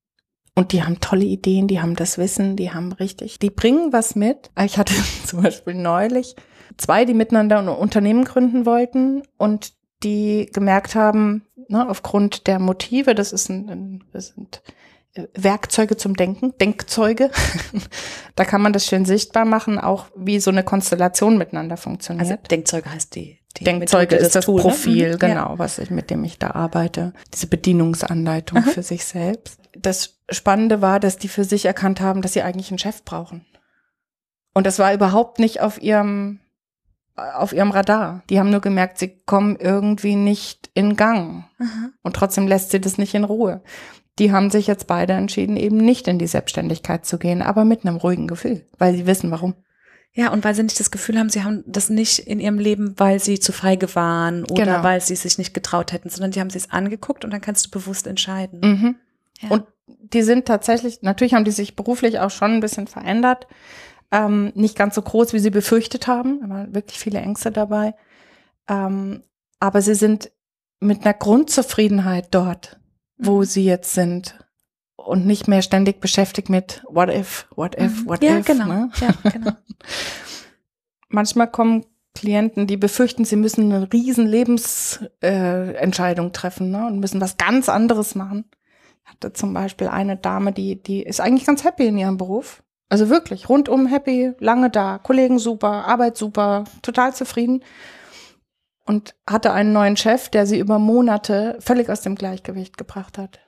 Und die haben tolle Ideen, die haben das Wissen, die haben richtig, die bringen was mit. Ich hatte zum Beispiel neulich zwei, die miteinander ein Unternehmen gründen wollten und die gemerkt haben, ne, aufgrund der Motive, das ist ein, das sind äh, Werkzeuge zum Denken, Denkzeuge. da kann man das schön sichtbar machen, auch wie so eine Konstellation miteinander funktioniert. Also Denkzeuge heißt die. Die Denkzeuge ist das Tool, ne? Profil, ne? genau, ja. was ich mit dem ich da arbeite. Diese Bedienungsanleitung Aha. für sich selbst. Das Spannende war, dass die für sich erkannt haben, dass sie eigentlich einen Chef brauchen. Und das war überhaupt nicht auf ihrem auf ihrem Radar. Die haben nur gemerkt, sie kommen irgendwie nicht in Gang. Aha. Und trotzdem lässt sie das nicht in Ruhe. Die haben sich jetzt beide entschieden, eben nicht in die Selbstständigkeit zu gehen, aber mit einem ruhigen Gefühl, weil sie wissen, warum. Ja, und weil sie nicht das Gefühl haben, sie haben das nicht in ihrem Leben, weil sie zu feige waren oder genau. weil sie sich nicht getraut hätten, sondern die haben sich es angeguckt und dann kannst du bewusst entscheiden. Mhm. Ja. Und die sind tatsächlich, natürlich haben die sich beruflich auch schon ein bisschen verändert ähm, nicht ganz so groß, wie sie befürchtet haben. Da waren wirklich viele Ängste dabei. Ähm, aber sie sind mit einer Grundzufriedenheit dort, wo mhm. sie jetzt sind und nicht mehr ständig beschäftigt mit What if, What if, mhm. What ja, if. Genau. Ne? Ja, genau. Manchmal kommen Klienten, die befürchten, sie müssen eine riesen Lebensentscheidung äh, treffen ne, und müssen was ganz anderes machen. Ich hatte zum Beispiel eine Dame, die, die ist eigentlich ganz happy in ihrem Beruf. Also wirklich, rundum happy, lange da, Kollegen super, Arbeit super, total zufrieden. Und hatte einen neuen Chef, der sie über Monate völlig aus dem Gleichgewicht gebracht hat.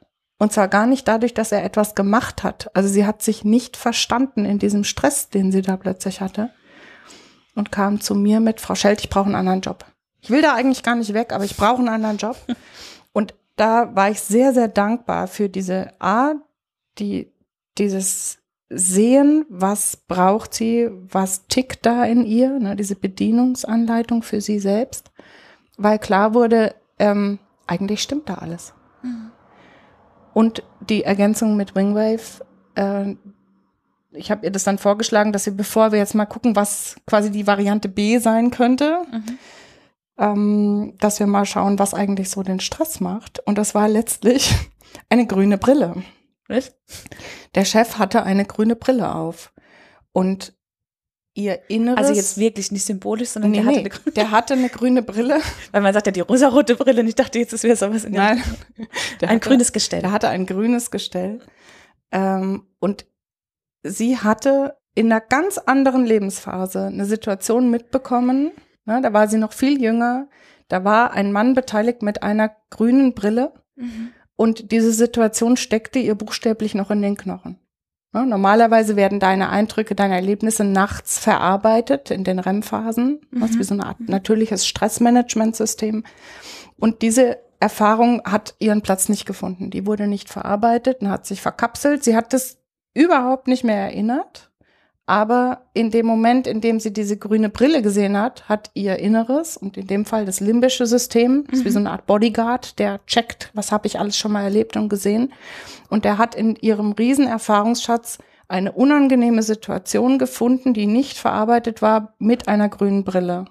Und zwar gar nicht dadurch, dass er etwas gemacht hat. Also sie hat sich nicht verstanden in diesem Stress, den sie da plötzlich hatte. Und kam zu mir mit, Frau Schelt, ich brauche einen anderen Job. Ich will da eigentlich gar nicht weg, aber ich brauche einen anderen Job. Und da war ich sehr, sehr dankbar für diese A, die, dieses sehen, was braucht sie, was tickt da in ihr, ne, diese Bedienungsanleitung für sie selbst, weil klar wurde, ähm, eigentlich stimmt da alles. Mhm. Und die Ergänzung mit Wingwave, äh, ich habe ihr das dann vorgeschlagen, dass sie, bevor wir jetzt mal gucken, was quasi die Variante B sein könnte, mhm. ähm, dass wir mal schauen, was eigentlich so den Stress macht. Und das war letztlich eine grüne Brille. Was? Der Chef hatte eine grüne Brille auf. Und ihr Inneres. Also jetzt wirklich nicht symbolisch, sondern nee, der, hatte eine grüne, der hatte eine grüne Brille. Weil man sagt ja die rosarote Brille und ich dachte, jetzt ist wieder sowas in der Nein. Der ein hatte, grünes Gestell. Der hatte ein grünes Gestell. Ähm, und sie hatte in einer ganz anderen Lebensphase eine Situation mitbekommen. Ne, da war sie noch viel jünger. Da war ein Mann beteiligt mit einer grünen Brille. Mhm. Und diese Situation steckte ihr buchstäblich noch in den Knochen. Normalerweise werden deine Eindrücke, deine Erlebnisse nachts verarbeitet in den REM-Phasen. Mhm. Ist wie so eine Art natürliches Stressmanagementsystem. Und diese Erfahrung hat ihren Platz nicht gefunden. Die wurde nicht verarbeitet und hat sich verkapselt. Sie hat das überhaupt nicht mehr erinnert. Aber in dem Moment, in dem sie diese grüne Brille gesehen hat, hat ihr Inneres und in dem Fall das limbische System, das ist wie so eine Art Bodyguard, der checkt, was habe ich alles schon mal erlebt und gesehen. Und der hat in ihrem Riesenerfahrungsschatz eine unangenehme Situation gefunden, die nicht verarbeitet war mit einer grünen Brille.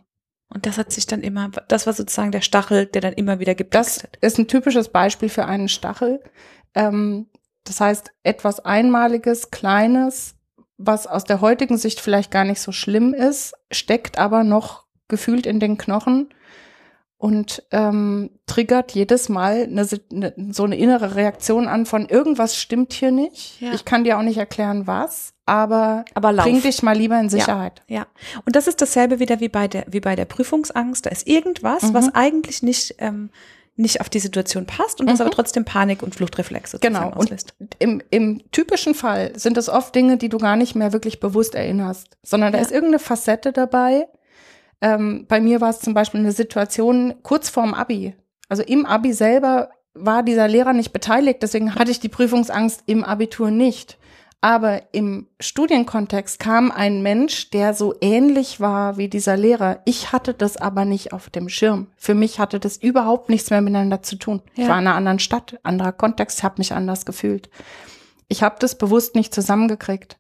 Und das hat sich dann immer, das war sozusagen der Stachel, der dann immer wieder gepickt Das ist ein typisches Beispiel für einen Stachel. Ähm, das heißt, etwas Einmaliges, Kleines, was aus der heutigen Sicht vielleicht gar nicht so schlimm ist, steckt aber noch gefühlt in den Knochen und ähm, triggert jedes Mal eine, eine, so eine innere Reaktion an von irgendwas stimmt hier nicht. Ja. Ich kann dir auch nicht erklären, was, aber, aber lauf. bring dich mal lieber in Sicherheit. Ja, ja. Und das ist dasselbe wieder wie bei der wie bei der Prüfungsangst. Da ist irgendwas, mhm. was eigentlich nicht ähm, nicht auf die Situation passt und mhm. das aber trotzdem Panik und Fluchtreflexe genau. auslöst. Und im, im typischen Fall sind es oft Dinge, die du gar nicht mehr wirklich bewusst erinnerst, sondern da ja. ist irgendeine Facette dabei. Ähm, bei mir war es zum Beispiel eine Situation kurz vorm Abi. Also im Abi selber war dieser Lehrer nicht beteiligt, deswegen hatte ich die Prüfungsangst im Abitur nicht. Aber im Studienkontext kam ein Mensch, der so ähnlich war wie dieser Lehrer. Ich hatte das aber nicht auf dem Schirm. Für mich hatte das überhaupt nichts mehr miteinander zu tun. Ja. Ich war in einer anderen Stadt, anderer Kontext, habe mich anders gefühlt. Ich habe das bewusst nicht zusammengekriegt.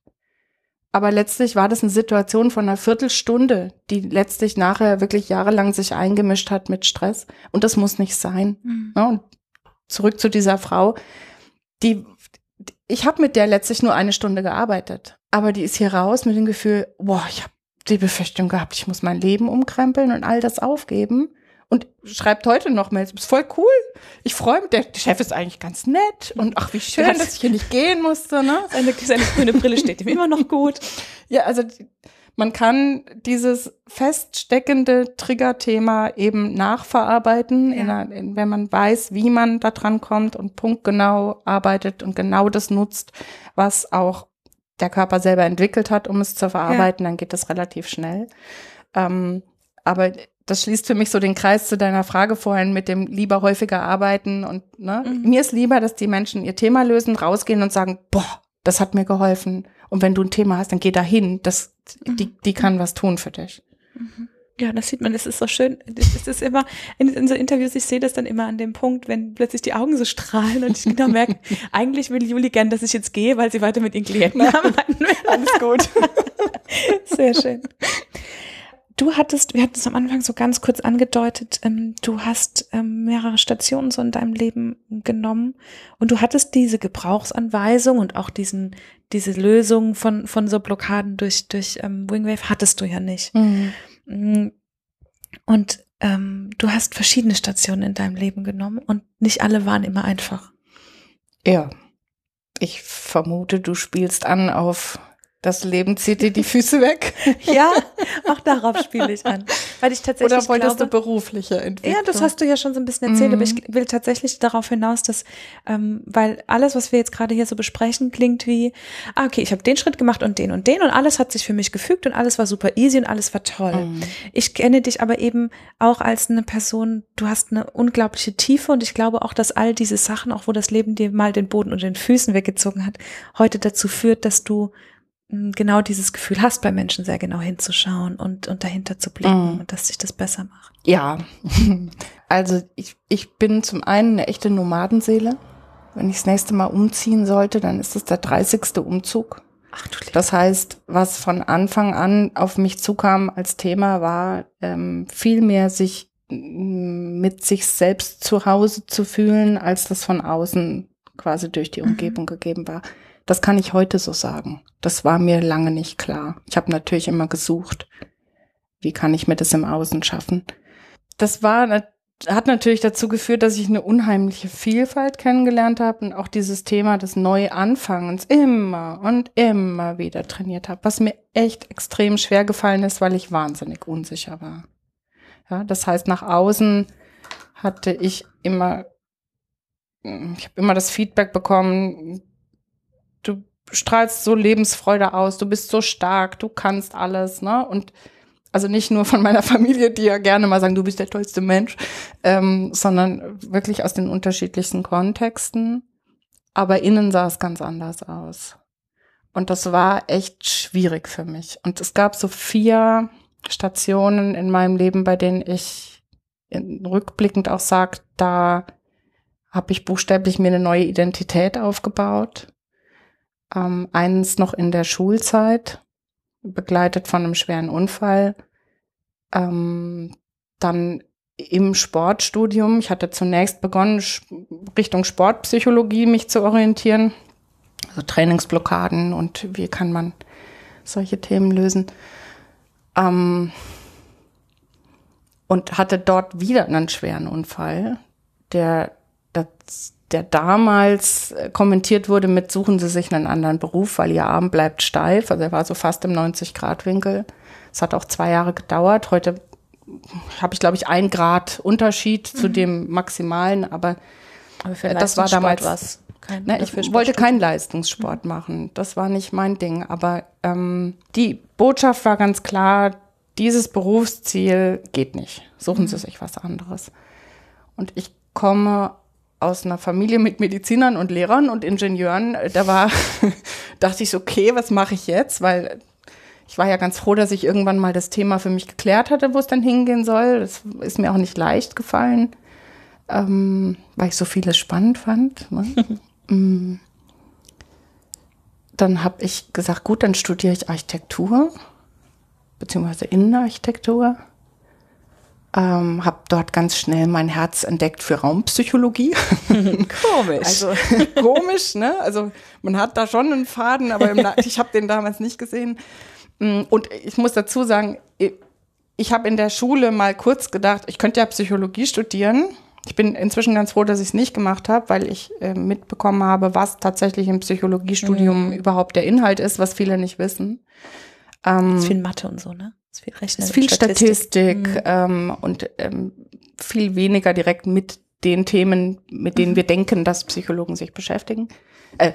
Aber letztlich war das eine Situation von einer Viertelstunde, die letztlich nachher wirklich jahrelang sich eingemischt hat mit Stress. Und das muss nicht sein. Mhm. Ja, und zurück zu dieser Frau, die ich habe mit der letztlich nur eine Stunde gearbeitet. Aber die ist hier raus mit dem Gefühl, boah, ich habe die Befürchtung gehabt, ich muss mein Leben umkrempeln und all das aufgeben. Und schreibt heute noch Mails. Ist voll cool. Ich freue mich. Der Chef ist eigentlich ganz nett. Und ach, wie schön, dass ich hier nicht gehen musste. Ne? Seine, seine grüne Brille steht ihm immer noch gut. Ja, also man kann dieses feststeckende Triggerthema eben nachverarbeiten, ja. in einer, in, wenn man weiß, wie man da dran kommt und punktgenau arbeitet und genau das nutzt, was auch der Körper selber entwickelt hat, um es zu verarbeiten, ja. dann geht das relativ schnell. Ähm, aber das schließt für mich so den Kreis zu deiner Frage vorhin mit dem lieber häufiger arbeiten und ne, mhm. mir ist lieber, dass die Menschen ihr Thema lösen, rausgehen und sagen, boah, das hat mir geholfen. Und wenn du ein Thema hast, dann geh da hin. Das, mhm. die, die kann was tun für dich. Mhm. Ja, das sieht man, das ist so schön. Das ist immer, in, in so Interviews, ich sehe das dann immer an dem Punkt, wenn plötzlich die Augen so strahlen und ich genau merke, eigentlich will Juli gern, dass ich jetzt gehe, weil sie weiter mit ihren Klienten arbeiten will. Alles gut. Sehr schön. Du hattest, wir hatten es am Anfang so ganz kurz angedeutet, ähm, du hast ähm, mehrere Stationen so in deinem Leben genommen und du hattest diese Gebrauchsanweisung und auch diesen, diese Lösung von, von so Blockaden durch, durch ähm, Wingwave hattest du ja nicht. Mhm. Mm. Und ähm, du hast verschiedene Stationen in deinem Leben genommen und nicht alle waren immer einfach. Ja. Ich vermute, du spielst an auf das Leben zieht dir die Füße weg. ja, auch darauf spiele ich an. Weil ich tatsächlich Oder wolltest glaube, du berufliche Entwicklung? Ja, das hast du ja schon so ein bisschen erzählt, mhm. aber ich mhm. will tatsächlich darauf hinaus, dass, ähm, weil alles, was wir jetzt gerade hier so besprechen, klingt wie, ah, okay, ich habe den Schritt gemacht und den und den und alles hat sich für mich gefügt und alles war super easy und alles war toll. Mhm. Ich kenne dich aber eben auch als eine Person, du hast eine unglaubliche Tiefe und ich glaube auch, dass all diese Sachen, auch wo das Leben dir mal den Boden unter den Füßen weggezogen hat, heute dazu führt, dass du genau dieses Gefühl hast, bei Menschen sehr genau hinzuschauen und, und dahinter zu blicken mm. und dass sich das besser macht. Ja, also ich, ich bin zum einen eine echte Nomadenseele. Wenn ich das nächste Mal umziehen sollte, dann ist es der 30. Umzug. Ach, du das heißt, was von Anfang an auf mich zukam als Thema, war ähm, viel mehr sich mit sich selbst zu Hause zu fühlen, als das von außen quasi durch die mhm. Umgebung mhm. gegeben war. Das kann ich heute so sagen. Das war mir lange nicht klar. Ich habe natürlich immer gesucht, wie kann ich mir das im Außen schaffen. Das war hat natürlich dazu geführt, dass ich eine unheimliche Vielfalt kennengelernt habe und auch dieses Thema des Neuanfangens immer und immer wieder trainiert habe, was mir echt extrem schwer gefallen ist, weil ich wahnsinnig unsicher war. Ja, das heißt, nach außen hatte ich immer, ich habe immer das Feedback bekommen, strahlst so Lebensfreude aus, du bist so stark, du kannst alles, ne? Und also nicht nur von meiner Familie, die ja gerne mal sagen, du bist der tollste Mensch, ähm, sondern wirklich aus den unterschiedlichsten Kontexten. Aber innen sah es ganz anders aus. Und das war echt schwierig für mich. Und es gab so vier Stationen in meinem Leben, bei denen ich rückblickend auch sage, da habe ich buchstäblich mir eine neue Identität aufgebaut ähm, eins noch in der Schulzeit, begleitet von einem schweren Unfall. Ähm, dann im Sportstudium. Ich hatte zunächst begonnen, Richtung Sportpsychologie mich zu orientieren. Also Trainingsblockaden und wie kann man solche Themen lösen. Ähm, und hatte dort wieder einen schweren Unfall, der das der damals äh, kommentiert wurde mit, suchen Sie sich einen anderen Beruf, weil Ihr Arm bleibt steif. Also er war so fast im 90-Grad-Winkel. Es hat auch zwei Jahre gedauert. Heute habe ich, glaube ich, ein Grad Unterschied mhm. zu dem maximalen, aber, aber für das war damals was. Kein, ne, ich wollte keinen Leistungssport mhm. machen. Das war nicht mein Ding. Aber ähm, die Botschaft war ganz klar, dieses Berufsziel geht nicht. Suchen Sie mhm. sich was anderes. Und ich komme aus einer Familie mit Medizinern und Lehrern und Ingenieuren. Da war, dachte ich so, okay, was mache ich jetzt? Weil ich war ja ganz froh, dass ich irgendwann mal das Thema für mich geklärt hatte, wo es dann hingehen soll. Das ist mir auch nicht leicht gefallen, ähm, weil ich so vieles spannend fand. Ne? Mm. dann habe ich gesagt, gut, dann studiere ich Architektur, beziehungsweise Innenarchitektur ähm, habe dort ganz schnell mein Herz entdeckt für Raumpsychologie. komisch. Also komisch, ne? Also man hat da schon einen Faden, aber ich habe den damals nicht gesehen. Mm, Und ich muss dazu sagen, ich- habe in der Schule mal kurz gedacht, ich könnte ja Psychologie studieren. Ich bin inzwischen ganz froh, dass ich es nicht gemacht habe, weil ich äh, mitbekommen habe, was tatsächlich im Psychologiestudium überhaupt der Inhalt ist, was viele nicht wissen. Ähm, Ist viel Mathe und so, ne? Ist viel Rechnen. ist viel Statistik, Mhm. ähm, und ähm, viel weniger direkt mit den Themen, mit denen wir denken, dass Psychologen sich beschäftigen. Äh,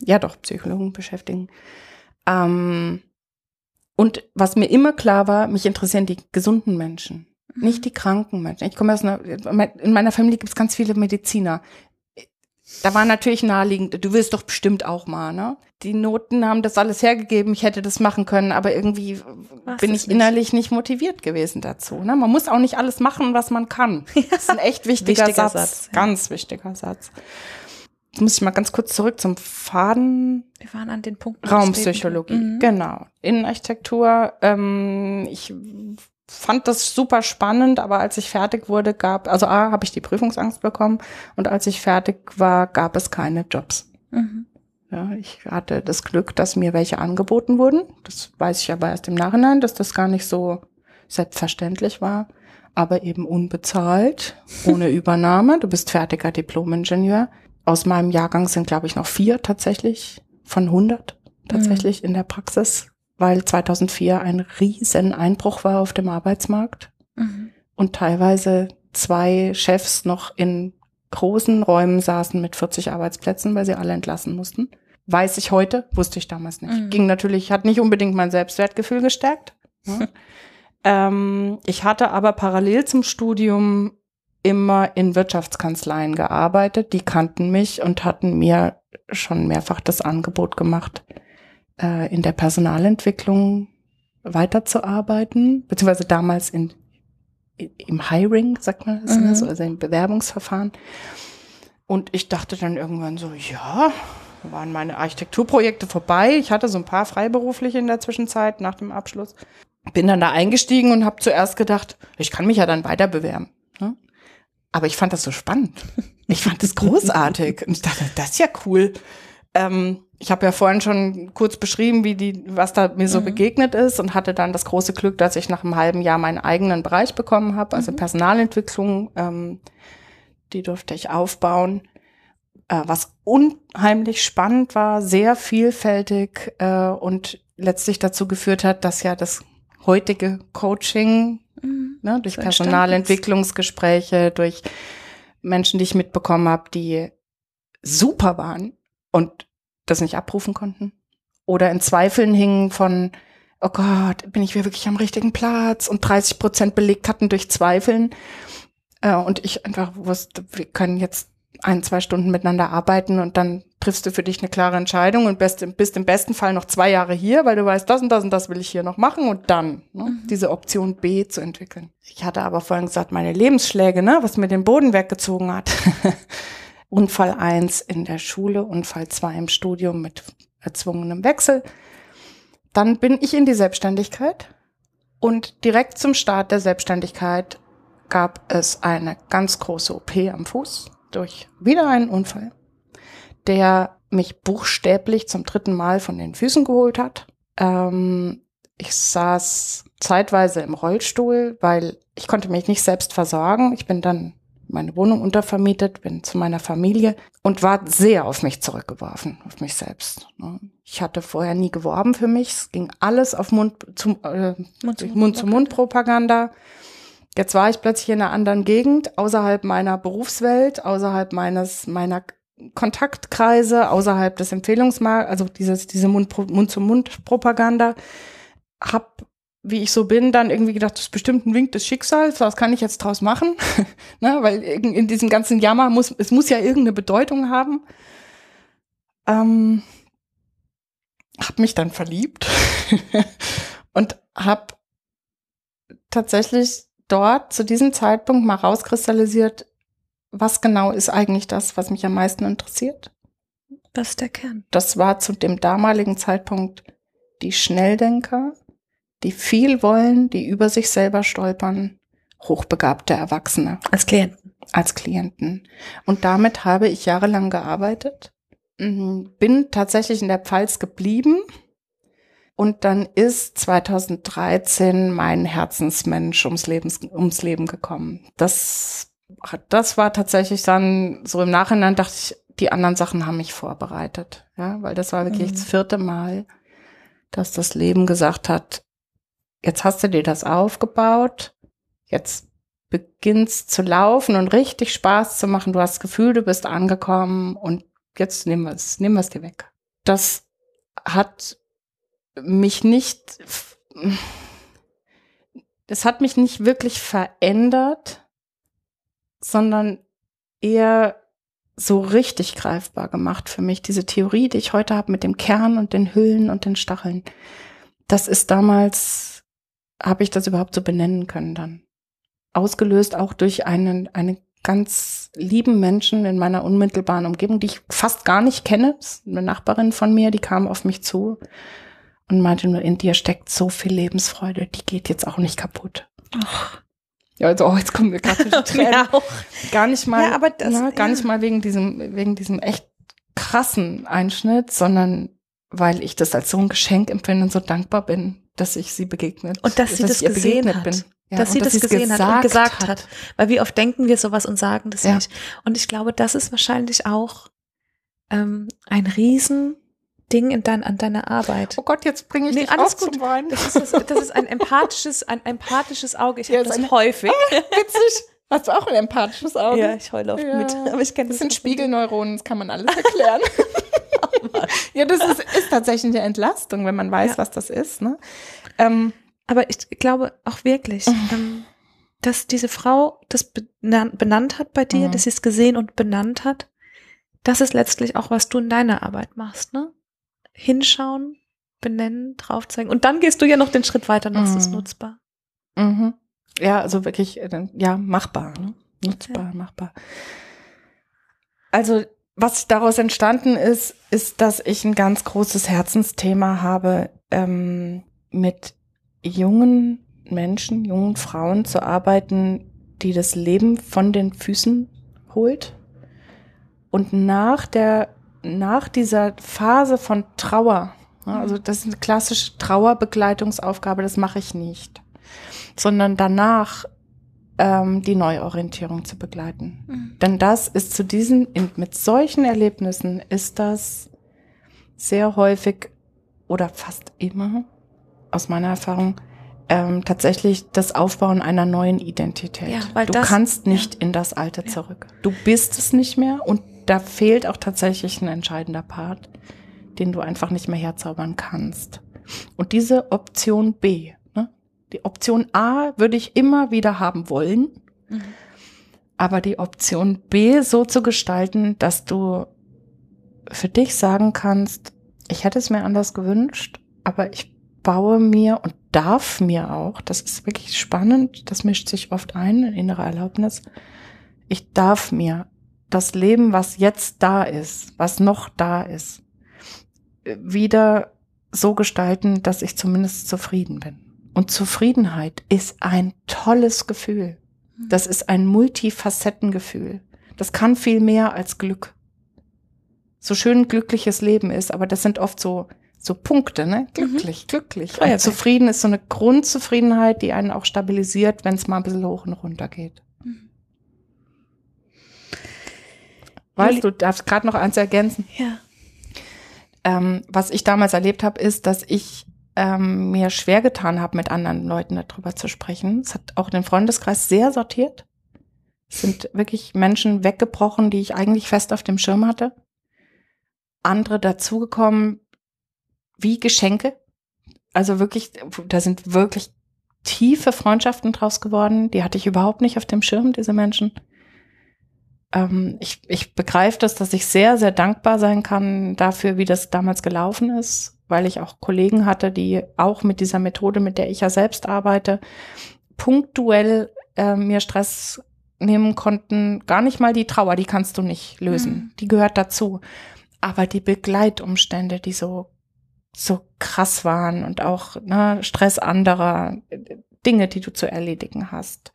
ja, doch, Psychologen beschäftigen. Ähm, und was mir immer klar war, mich interessieren die gesunden Menschen, nicht die kranken Menschen. Ich komme aus einer, in meiner Familie gibt es ganz viele Mediziner. Da war natürlich naheliegend, du willst doch bestimmt auch mal, ne? Die Noten haben das alles hergegeben, ich hätte das machen können, aber irgendwie Machst bin ich innerlich nicht motiviert gewesen dazu. Ne? Man muss auch nicht alles machen, was man kann. Das ist ein echt wichtiger, Wichtiger Satz. Satz, ja. Ganz wichtiger Satz. Jetzt muss ich mal ganz kurz zurück zum Faden. Wir waren an den Punkten. Raumpsychologie, Mhm. genau. Innenarchitektur. Ähm, ich fand das super spannend, aber als ich fertig wurde, gab, also A, habe ich die Prüfungsangst bekommen und als ich fertig war, gab es keine Jobs. Mhm. Ja, ich hatte das Glück, dass mir welche angeboten wurden. Das weiß ich aber erst im Nachhinein, dass das gar nicht so selbstverständlich war, aber eben unbezahlt, ohne Übernahme. Du bist fertiger Diplom-Ingenieur. Aus meinem Jahrgang sind, glaube ich, noch vier tatsächlich von 100 tatsächlich in der Praxis, weil 2004 ein riesen Einbruch war auf dem Arbeitsmarkt Mhm. und teilweise zwei Chefs noch in großen Räumen saßen mit 40 Arbeitsplätzen, weil sie alle entlassen mussten. Weiß ich heute, wusste ich damals nicht. Mhm. Ging natürlich, hat nicht unbedingt mein Selbstwertgefühl gestärkt. Ja. ähm, ich hatte aber parallel zum Studium immer in Wirtschaftskanzleien gearbeitet. Die kannten mich und hatten mir schon mehrfach das Angebot gemacht, äh, in der Personalentwicklung weiterzuarbeiten, beziehungsweise damals in, im Hiring, sagt man das, Mhm. ne? so, also im Bewerbungsverfahren. Und ich dachte dann irgendwann so, ja, waren meine Architekturprojekte vorbei. Ich hatte so ein paar freiberufliche in der Zwischenzeit nach dem Abschluss. Bin dann da eingestiegen und habe zuerst gedacht, ich kann mich ja dann weiter bewerben. Ne? Aber ich fand das so spannend. Ich fand das großartig. Und ich dachte, das ist ja cool. Ähm, ich habe ja vorhin schon kurz beschrieben, wie die, was da mir so Mhm. begegnet ist und hatte dann das große Glück, dass ich nach einem halben Jahr meinen eigenen Bereich bekommen habe, also Mhm. Personalentwicklung. Ähm, die durfte ich aufbauen. Äh, was unheimlich spannend war, sehr vielfältig äh, und letztlich dazu geführt hat, dass ja das heutige Coaching Mhm. ne, durch So Personalentwicklungsgespräche, durch Menschen, die ich mitbekommen habe, die super waren und das nicht abrufen konnten. Oder in Zweifeln hingen von, oh Gott, bin ich hier wirklich am richtigen Platz und 30 Prozent belegt hatten durch Zweifeln. Äh, und ich einfach wusste, wir können jetzt ein, zwei Stunden miteinander arbeiten und dann triffst du für dich eine klare Entscheidung und bist, bist im besten Fall noch zwei Jahre hier, weil du weißt, das und das und das will ich hier noch machen und dann ne, diese Option B zu entwickeln. Ich hatte aber vorhin gesagt, meine Lebensschläge, ne, was mir den Boden weggezogen hat. Unfall eins in der Schule, Unfall zwei im Studium mit erzwungenem Wechsel. Dann bin ich in die Selbstständigkeit und direkt zum Start der Selbstständigkeit gab es eine ganz große OP am Fuß durch wieder einen Unfall, der mich buchstäblich zum dritten Mal von den Füßen geholt hat. Ähm, ich saß zeitweise im Rollstuhl, weil ich konnte mich nicht selbst versorgen. Ich bin dann meine Wohnung untervermietet, bin zu meiner Familie und war sehr auf mich zurückgeworfen, auf mich selbst. ne. Ich hatte vorher nie geworben für mich. Es ging alles auf Mund zum äh, Mund-zu-Mund-Propaganda. Jetzt war ich plötzlich in einer anderen Gegend, außerhalb meiner Berufswelt, außerhalb meines meiner Kontaktkreise, außerhalb des Empfehlungsmarkts, also dieses diese Mund- Mund-zu-Mund-Propaganda. Hab, wie ich so bin, dann irgendwie gedacht, das ist bestimmt ein Wink des Schicksals, was kann ich jetzt draus machen? ne, weil in, in diesem ganzen Jammer muss, es muss ja irgendeine Bedeutung haben. Ähm, hab mich dann verliebt und hab tatsächlich dort zu diesem Zeitpunkt mal rauskristallisiert, was genau ist eigentlich das, was mich am meisten interessiert. Das ist der Kern. Das war zu dem damaligen Zeitpunkt die Schnelldenker, die viel wollen, die über sich selber stolpern, hochbegabte Erwachsene Als Klienten. als Klienten. Und damit habe ich jahrelang gearbeitet, Mhm, bin tatsächlich in der Pfalz geblieben, Und dann ist 2013 mein Herzensmensch ums Leben, ums Leben gekommen. Das, das war tatsächlich dann so im Nachhinein dachte ich, die anderen Sachen haben mich vorbereitet. Ja, weil das war wirklich mhm. das vierte Mal, dass das Leben gesagt hat, jetzt hast du dir das aufgebaut, jetzt beginnst zu laufen und richtig Spaß zu machen. Du hast das Gefühl, du bist angekommen und jetzt nehmen wir es, nehmen wir es dir weg. Das hat mich nicht, das hat mich nicht wirklich verändert, sondern eher so richtig greifbar gemacht für mich. Diese Theorie, die ich heute habe mit dem Kern und den Hüllen und den Stacheln. Das ist damals, habe ich das überhaupt so benennen können dann. Ausgelöst auch durch einen, einen ganz lieben Menschen in meiner unmittelbaren Umgebung, die ich fast gar nicht kenne. eine Nachbarin von mir, die kam auf mich zu und meinte nur, in dir steckt so viel Lebensfreude, die geht jetzt auch nicht kaputt. Ach. Ja, also oh, jetzt kommen wir gerade zu Tränen. Gar nicht mal, ja, aber das, na, ne, gar ja. nicht mal wegen diesem, wegen diesem echt krassen Einschnitt, sondern weil ich das als so ein Geschenk empfinde und so dankbar bin, dass ich sie begegnet. Und dass sie dass das gesehen hat. Bin. Ja, dass sie das gesehen hat und gesagt hat. hat. Weil wie oft denken wir sowas und sagen das ja. nicht. Und ich glaube, das ist wahrscheinlich auch ähm, ein riesen Ding in dein, an deiner Arbeit. Oh Gott, jetzt bringe ich nee, dich alles gut. zum Weinen. Das ist, das, das ist ein empathisches, ein empathisches Auge. Ich ja, habe das eine, häufig. Ah, witzig. Hast du auch ein empathisches Auge? Ja, ich heule oft ja. mit. Aber ich kenne das. Das sind Spiegelneuronen, das kann man alles erklären. ja, das ist, ist tatsächlich eine Entlastung, wenn man weiß, ja. was das ist. Ne? Ähm, Aber ich glaube auch wirklich, mhm. ähm, dass diese Frau das benannt hat bei dir, mhm. dass sie es gesehen und benannt hat. Das ist letztlich auch, was du in deiner Arbeit machst, ne? hinschauen, benennen, drauf zeigen. Und dann gehst du ja noch den Schritt weiter, nutzt mhm. es nutzbar. Mhm. Ja, also wirklich, äh, ja, machbar, ne? nutzbar, ja. machbar. Also, was daraus entstanden ist, ist, dass ich ein ganz großes Herzensthema habe, ähm, mit jungen Menschen, jungen Frauen zu arbeiten, die das Leben von den Füßen holt. Und nach der nach dieser Phase von Trauer, also das ist eine klassische Trauerbegleitungsaufgabe, das mache ich nicht, sondern danach ähm, die Neuorientierung zu begleiten. Mhm. Denn das ist zu diesen, in, mit solchen Erlebnissen ist das sehr häufig oder fast immer, aus meiner Erfahrung, ähm, tatsächlich das Aufbauen einer neuen Identität. Ja, weil du das, kannst nicht ja. in das Alte ja. zurück. Du bist es nicht mehr und da fehlt auch tatsächlich ein entscheidender Part, den du einfach nicht mehr herzaubern kannst. Und diese Option B? Die Option A würde ich immer wieder haben wollen, mhm. aber die Option B so zu gestalten, dass du für dich sagen kannst, ich hätte es mir anders gewünscht, aber ich baue mir und darf mir auch, das ist wirklich spannend, das mischt sich oft ein, innere Erlaubnis, ich darf mir das Leben, was jetzt da ist, was noch da ist, wieder so gestalten, dass ich zumindest zufrieden bin. Und Zufriedenheit ist ein tolles Gefühl. Das ist ein Multifacettengefühl. Das kann viel mehr als Glück. So schön glückliches Leben ist, aber das sind oft so so Punkte, ne? Glücklich, mhm. glücklich. Und zufrieden ist so eine Grundzufriedenheit, die einen auch stabilisiert, wenn es mal ein bisschen hoch und runter geht. Weißt du, darfst gerade noch eins ergänzen. Ja. Ähm, was ich damals erlebt habe, ist, dass ich ähm, mir schwer getan habe, mit anderen Leuten darüber zu sprechen. Es hat auch den Freundeskreis sehr sortiert. Es sind wirklich Menschen weggebrochen, die ich eigentlich fest auf dem Schirm hatte. Andere dazugekommen wie Geschenke. Also wirklich, da sind wirklich tiefe Freundschaften draus geworden. Die hatte ich überhaupt nicht auf dem Schirm, diese Menschen ähm, ich, ich begreife das, dass ich sehr, sehr dankbar sein kann dafür, wie das damals gelaufen ist, weil ich auch Kollegen hatte, die auch mit dieser Methode, mit der ich ja selbst arbeite, punktuell äh, mir Stress nehmen konnten. Gar nicht mal die Trauer, die kannst du nicht lösen. Mhm. Die gehört dazu. Aber die Begleitumstände, die so so krass waren und auch ne, Stress anderer, Dinge, die du zu erledigen hast.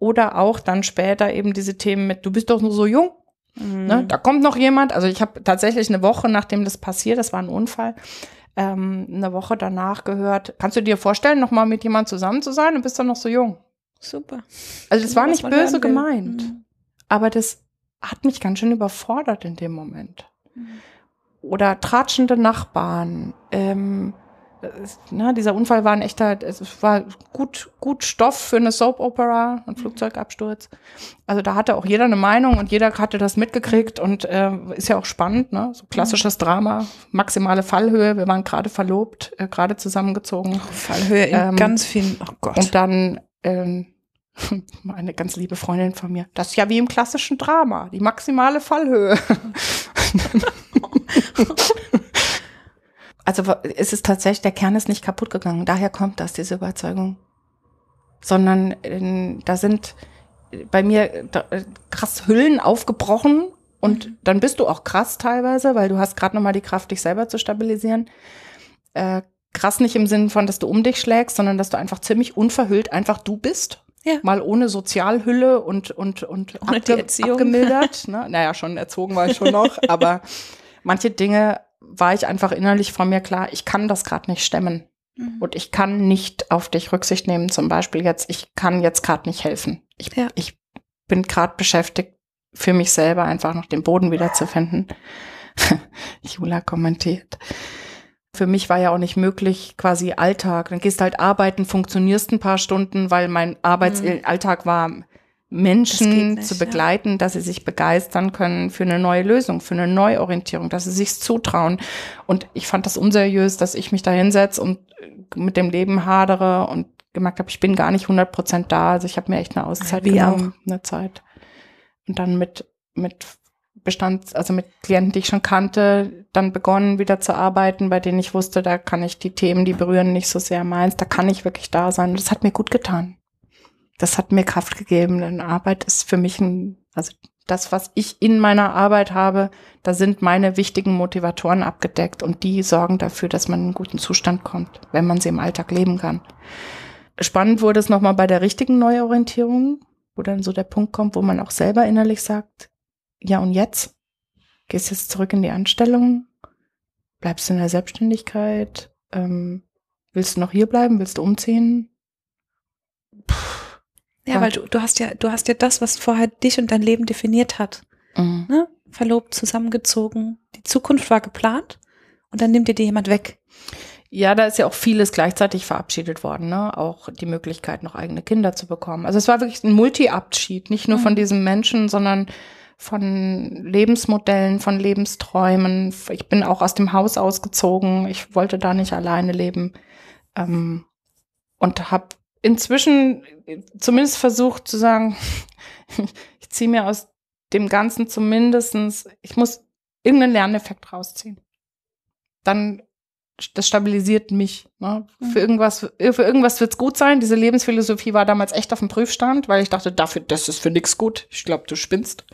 Oder auch dann später eben diese Themen mit, du bist doch nur so jung. Mhm. Ne? Da kommt noch jemand. Also ich habe tatsächlich eine Woche, nachdem das passiert, das war ein Unfall, ähm, eine Woche danach gehört, kannst du dir vorstellen, nochmal mit jemand zusammen zu sein? Du bist dann noch so jung. Super. Also das war nicht böse gemeint, Mhm. aber das hat mich ganz schön überfordert in dem Moment. Mhm. Oder tratschende Nachbarn. Ähm, ne, dieser Unfall war ein echter, es war gut, gut Stoff für eine Soap Opera, ein Flugzeugabsturz. Also da hatte auch jeder eine Meinung und jeder hatte das mitgekriegt und äh, ist ja auch spannend, ne? So klassisches Drama, maximale Fallhöhe. Wir waren gerade verlobt, äh, gerade zusammengezogen. Fallhöhe in Ähm, ganz vielen, oh Gott. Und dann ähm, eine ganz liebe Freundin von mir. Das ist ja wie im klassischen Drama, die maximale Fallhöhe. also wa- es ist tatsächlich, der Kern ist nicht kaputt gegangen. Daher kommt das, diese Überzeugung. Sondern äh, da sind bei mir da, äh, krass Hüllen aufgebrochen und dann bist du auch krass teilweise, weil du hast gerade noch mal die Kraft, dich selber zu stabilisieren. Äh, krass nicht im Sinn von, dass du um dich schlägst, sondern dass du einfach ziemlich unverhüllt einfach du bist. Ja. Mal ohne Sozialhülle und, und, und Ohne die Erziehung. abgemildert. Ne? Naja, schon erzogen war ich schon noch, aber manche Dinge war ich einfach innerlich von mir klar, ich kann das gerade nicht stemmen. Mhm. Und ich kann nicht auf dich Rücksicht nehmen, zum Beispiel jetzt, ich kann jetzt gerade nicht helfen. Ich, Ja. ich bin gerade beschäftigt, für mich selber einfach noch den Boden wiederzufinden. Jula kommentiert. Für mich war ja auch nicht möglich, quasi Alltag. Dann gehst halt arbeiten, funktionierst ein paar Stunden, weil mein Arbeitsalltag war, Das geht Menschen nicht, zu ja. begleiten, dass sie sich begeistern können für eine neue Lösung, für eine Neuorientierung, dass sie sich zutrauen. Und ich fand das unseriös, dass ich mich da hinsetze und mit dem Leben hadere und gemerkt habe, ich bin gar nicht 100 Prozent da. Also ich habe mir echt eine Auszeit Wie genommen, eine Zeit. Und dann mit, mit Bestand, also mit Klienten, die ich schon kannte, dann begonnen wieder zu arbeiten, bei denen ich wusste, da kann ich die Themen, die berühren nicht so sehr meins, da kann ich wirklich da sein. Und das hat mir gut getan. Das hat mir Kraft gegeben, denn Arbeit ist für mich ein, also das, was ich in meiner Arbeit habe, da sind meine wichtigen Motivatoren abgedeckt und die sorgen dafür, dass man in einen guten Zustand kommt, wenn man sie im Alltag leben kann. Spannend wurde es nochmal bei der richtigen Neuorientierung, wo dann so der Punkt kommt, wo man auch selber innerlich sagt, ja und jetzt? Gehst jetzt zurück in die Anstellung? Bleibst du in der Selbstständigkeit? Ähm, willst du noch hier bleiben? Willst du umziehen? Ja, ja. weil du, du hast ja, du hast ja das, was vorher dich und dein Leben definiert hat. Mhm. Ne? Verlobt, zusammengezogen. Die Zukunft war geplant und dann nimmt dir die jemand weg. Ja, da ist ja auch vieles gleichzeitig verabschiedet worden, ne? Auch die Möglichkeit, noch eigene Kinder zu bekommen. Also es war wirklich ein Multi-Abschied, nicht nur von Mhm. diesem Menschen, sondern von Lebensmodellen, von Lebensträumen. Ich bin auch aus dem Haus ausgezogen. Ich wollte da nicht alleine leben. Ähm, und habe inzwischen zumindest versucht zu sagen, ich ziehe mir aus dem Ganzen zumindestens, ich muss irgendeinen Lerneffekt rausziehen. Dann das stabilisiert mich. Ne? Mhm. Für irgendwas, für irgendwas wird's gut sein. Diese Lebensphilosophie war damals echt auf dem Prüfstand, weil ich dachte, dafür, das ist für nix gut. Ich glaube, du spinnst.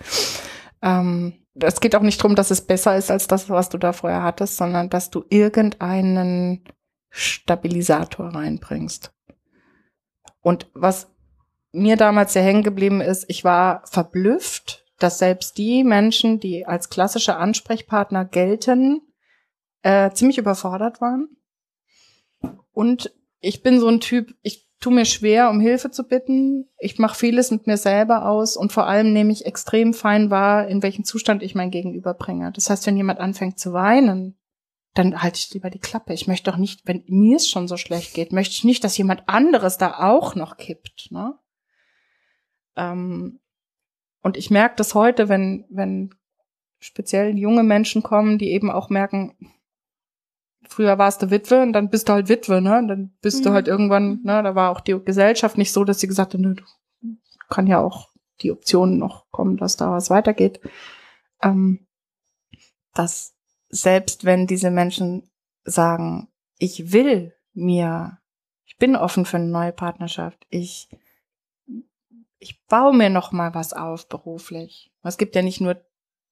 Ähm, es geht auch nicht darum, dass es besser ist als das, was du da vorher hattest, sondern dass du irgendeinen Stabilisator reinbringst. Und was mir damals sehr hängen geblieben ist, ich war verblüfft, dass selbst die Menschen, die als klassische Ansprechpartner gelten, äh, ziemlich überfordert waren. Und ich bin so ein Typ, ich tue mir schwer, um Hilfe zu bitten. Ich mache vieles mit mir selber aus und vor allem nehme ich extrem fein wahr, in welchem Zustand ich mein Gegenüber bringe. Das heißt, wenn jemand anfängt zu weinen, dann halte ich lieber die Klappe. Ich möchte doch nicht, wenn mir es schon so schlecht geht, möchte ich nicht, dass jemand anderes da auch noch kippt. Ne? Ähm, und ich merke das heute, wenn, wenn speziell junge Menschen kommen, die eben auch merken, früher warst du Witwe und dann bist du halt Witwe, ne? Und dann bist du Mhm. halt irgendwann, ne, da war auch die Gesellschaft nicht so, dass sie gesagt hat, nö, du kann ja auch die Option noch kommen, dass da was weitergeht. Ähm, dass selbst wenn diese Menschen sagen, ich will mir, ich bin offen für eine neue Partnerschaft, ich ich baue mir noch mal was auf beruflich. Es gibt ja nicht nur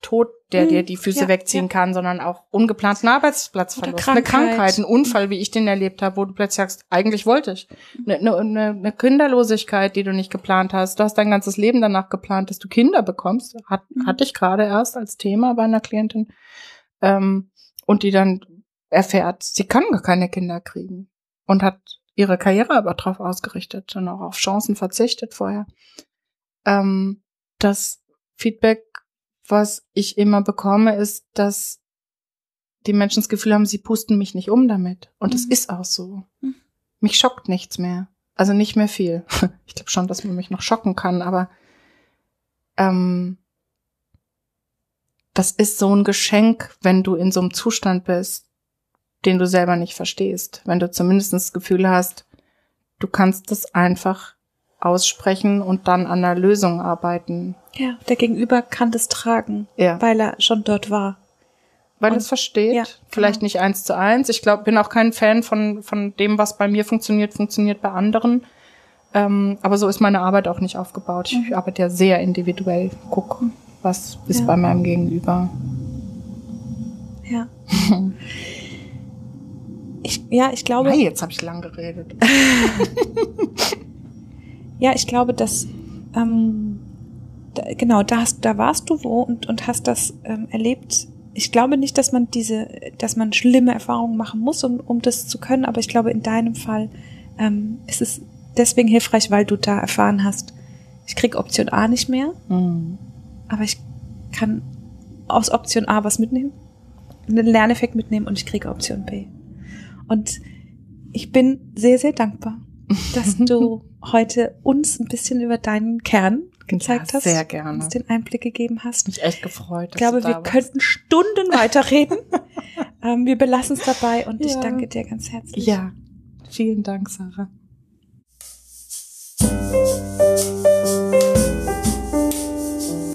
Tod, der Hm, dir die Füße ja, wegziehen ja. kann, sondern auch ungeplanten Arbeitsplatzverlust, Oder eine Krankheit. Krankheit, ein Unfall, wie ich den erlebt habe, wo du plötzlich sagst, eigentlich wollte ich. Eine, eine, eine eine Kinderlosigkeit, die du nicht geplant hast. Du hast dein ganzes Leben danach geplant, dass du Kinder bekommst. Hat, Mhm. Hatte ich gerade erst als Thema bei einer Klientin. Ähm, und die dann erfährt, sie kann gar keine Kinder kriegen und hat ihre Karriere aber darauf ausgerichtet und auch auf Chancen verzichtet vorher. Ähm, das Feedback, was ich immer bekomme, ist, dass die Menschen das Gefühl haben, sie pusten mich nicht um damit. Und es mhm. ist auch so. Mhm. Mich schockt nichts mehr. Also nicht mehr viel. Ich glaube schon, dass man mich noch schocken kann, aber ähm, das ist so ein Geschenk, wenn du in so einem Zustand bist, den du selber nicht verstehst. Wenn du zumindest das Gefühl hast, du kannst das einfach aussprechen und dann an der Lösung arbeiten. Ja, der Gegenüber kann das tragen, ja. weil er schon dort war. Weil er es versteht. Ja, Vielleicht genau. nicht eins zu eins. Ich glaube, bin auch kein Fan von, von dem, was bei mir funktioniert, funktioniert bei anderen. Ähm, aber so ist meine Arbeit auch nicht aufgebaut. Ich mhm. arbeite ja sehr individuell. Guck, was ist ja. bei meinem Gegenüber. Ja. ich, ja, ich glaube. Hey, jetzt habe ich lang geredet. ja, ich glaube, dass ähm, da, genau, da, hast, da warst du wo und, und hast das ähm, erlebt. Ich glaube nicht, dass man diese, dass man schlimme Erfahrungen machen muss, um, um das zu können, aber ich glaube, in deinem Fall ähm, ist es deswegen hilfreich, weil du da erfahren hast, ich krieg Option A nicht mehr, mhm. Aber ich kann aus Option A was mitnehmen, einen Lerneffekt mitnehmen und ich kriege Option B. Und ich bin sehr, sehr dankbar, dass du heute uns ein bisschen über deinen Kern gezeigt ja, hast. Sehr gerne. Uns den Einblick gegeben hast. Mich echt gefreut. Ich glaube, wir warst. könnten Stunden weiterreden. ähm, wir belassen es dabei und ja. ich danke dir ganz herzlich. Ja, vielen Dank, Sarah.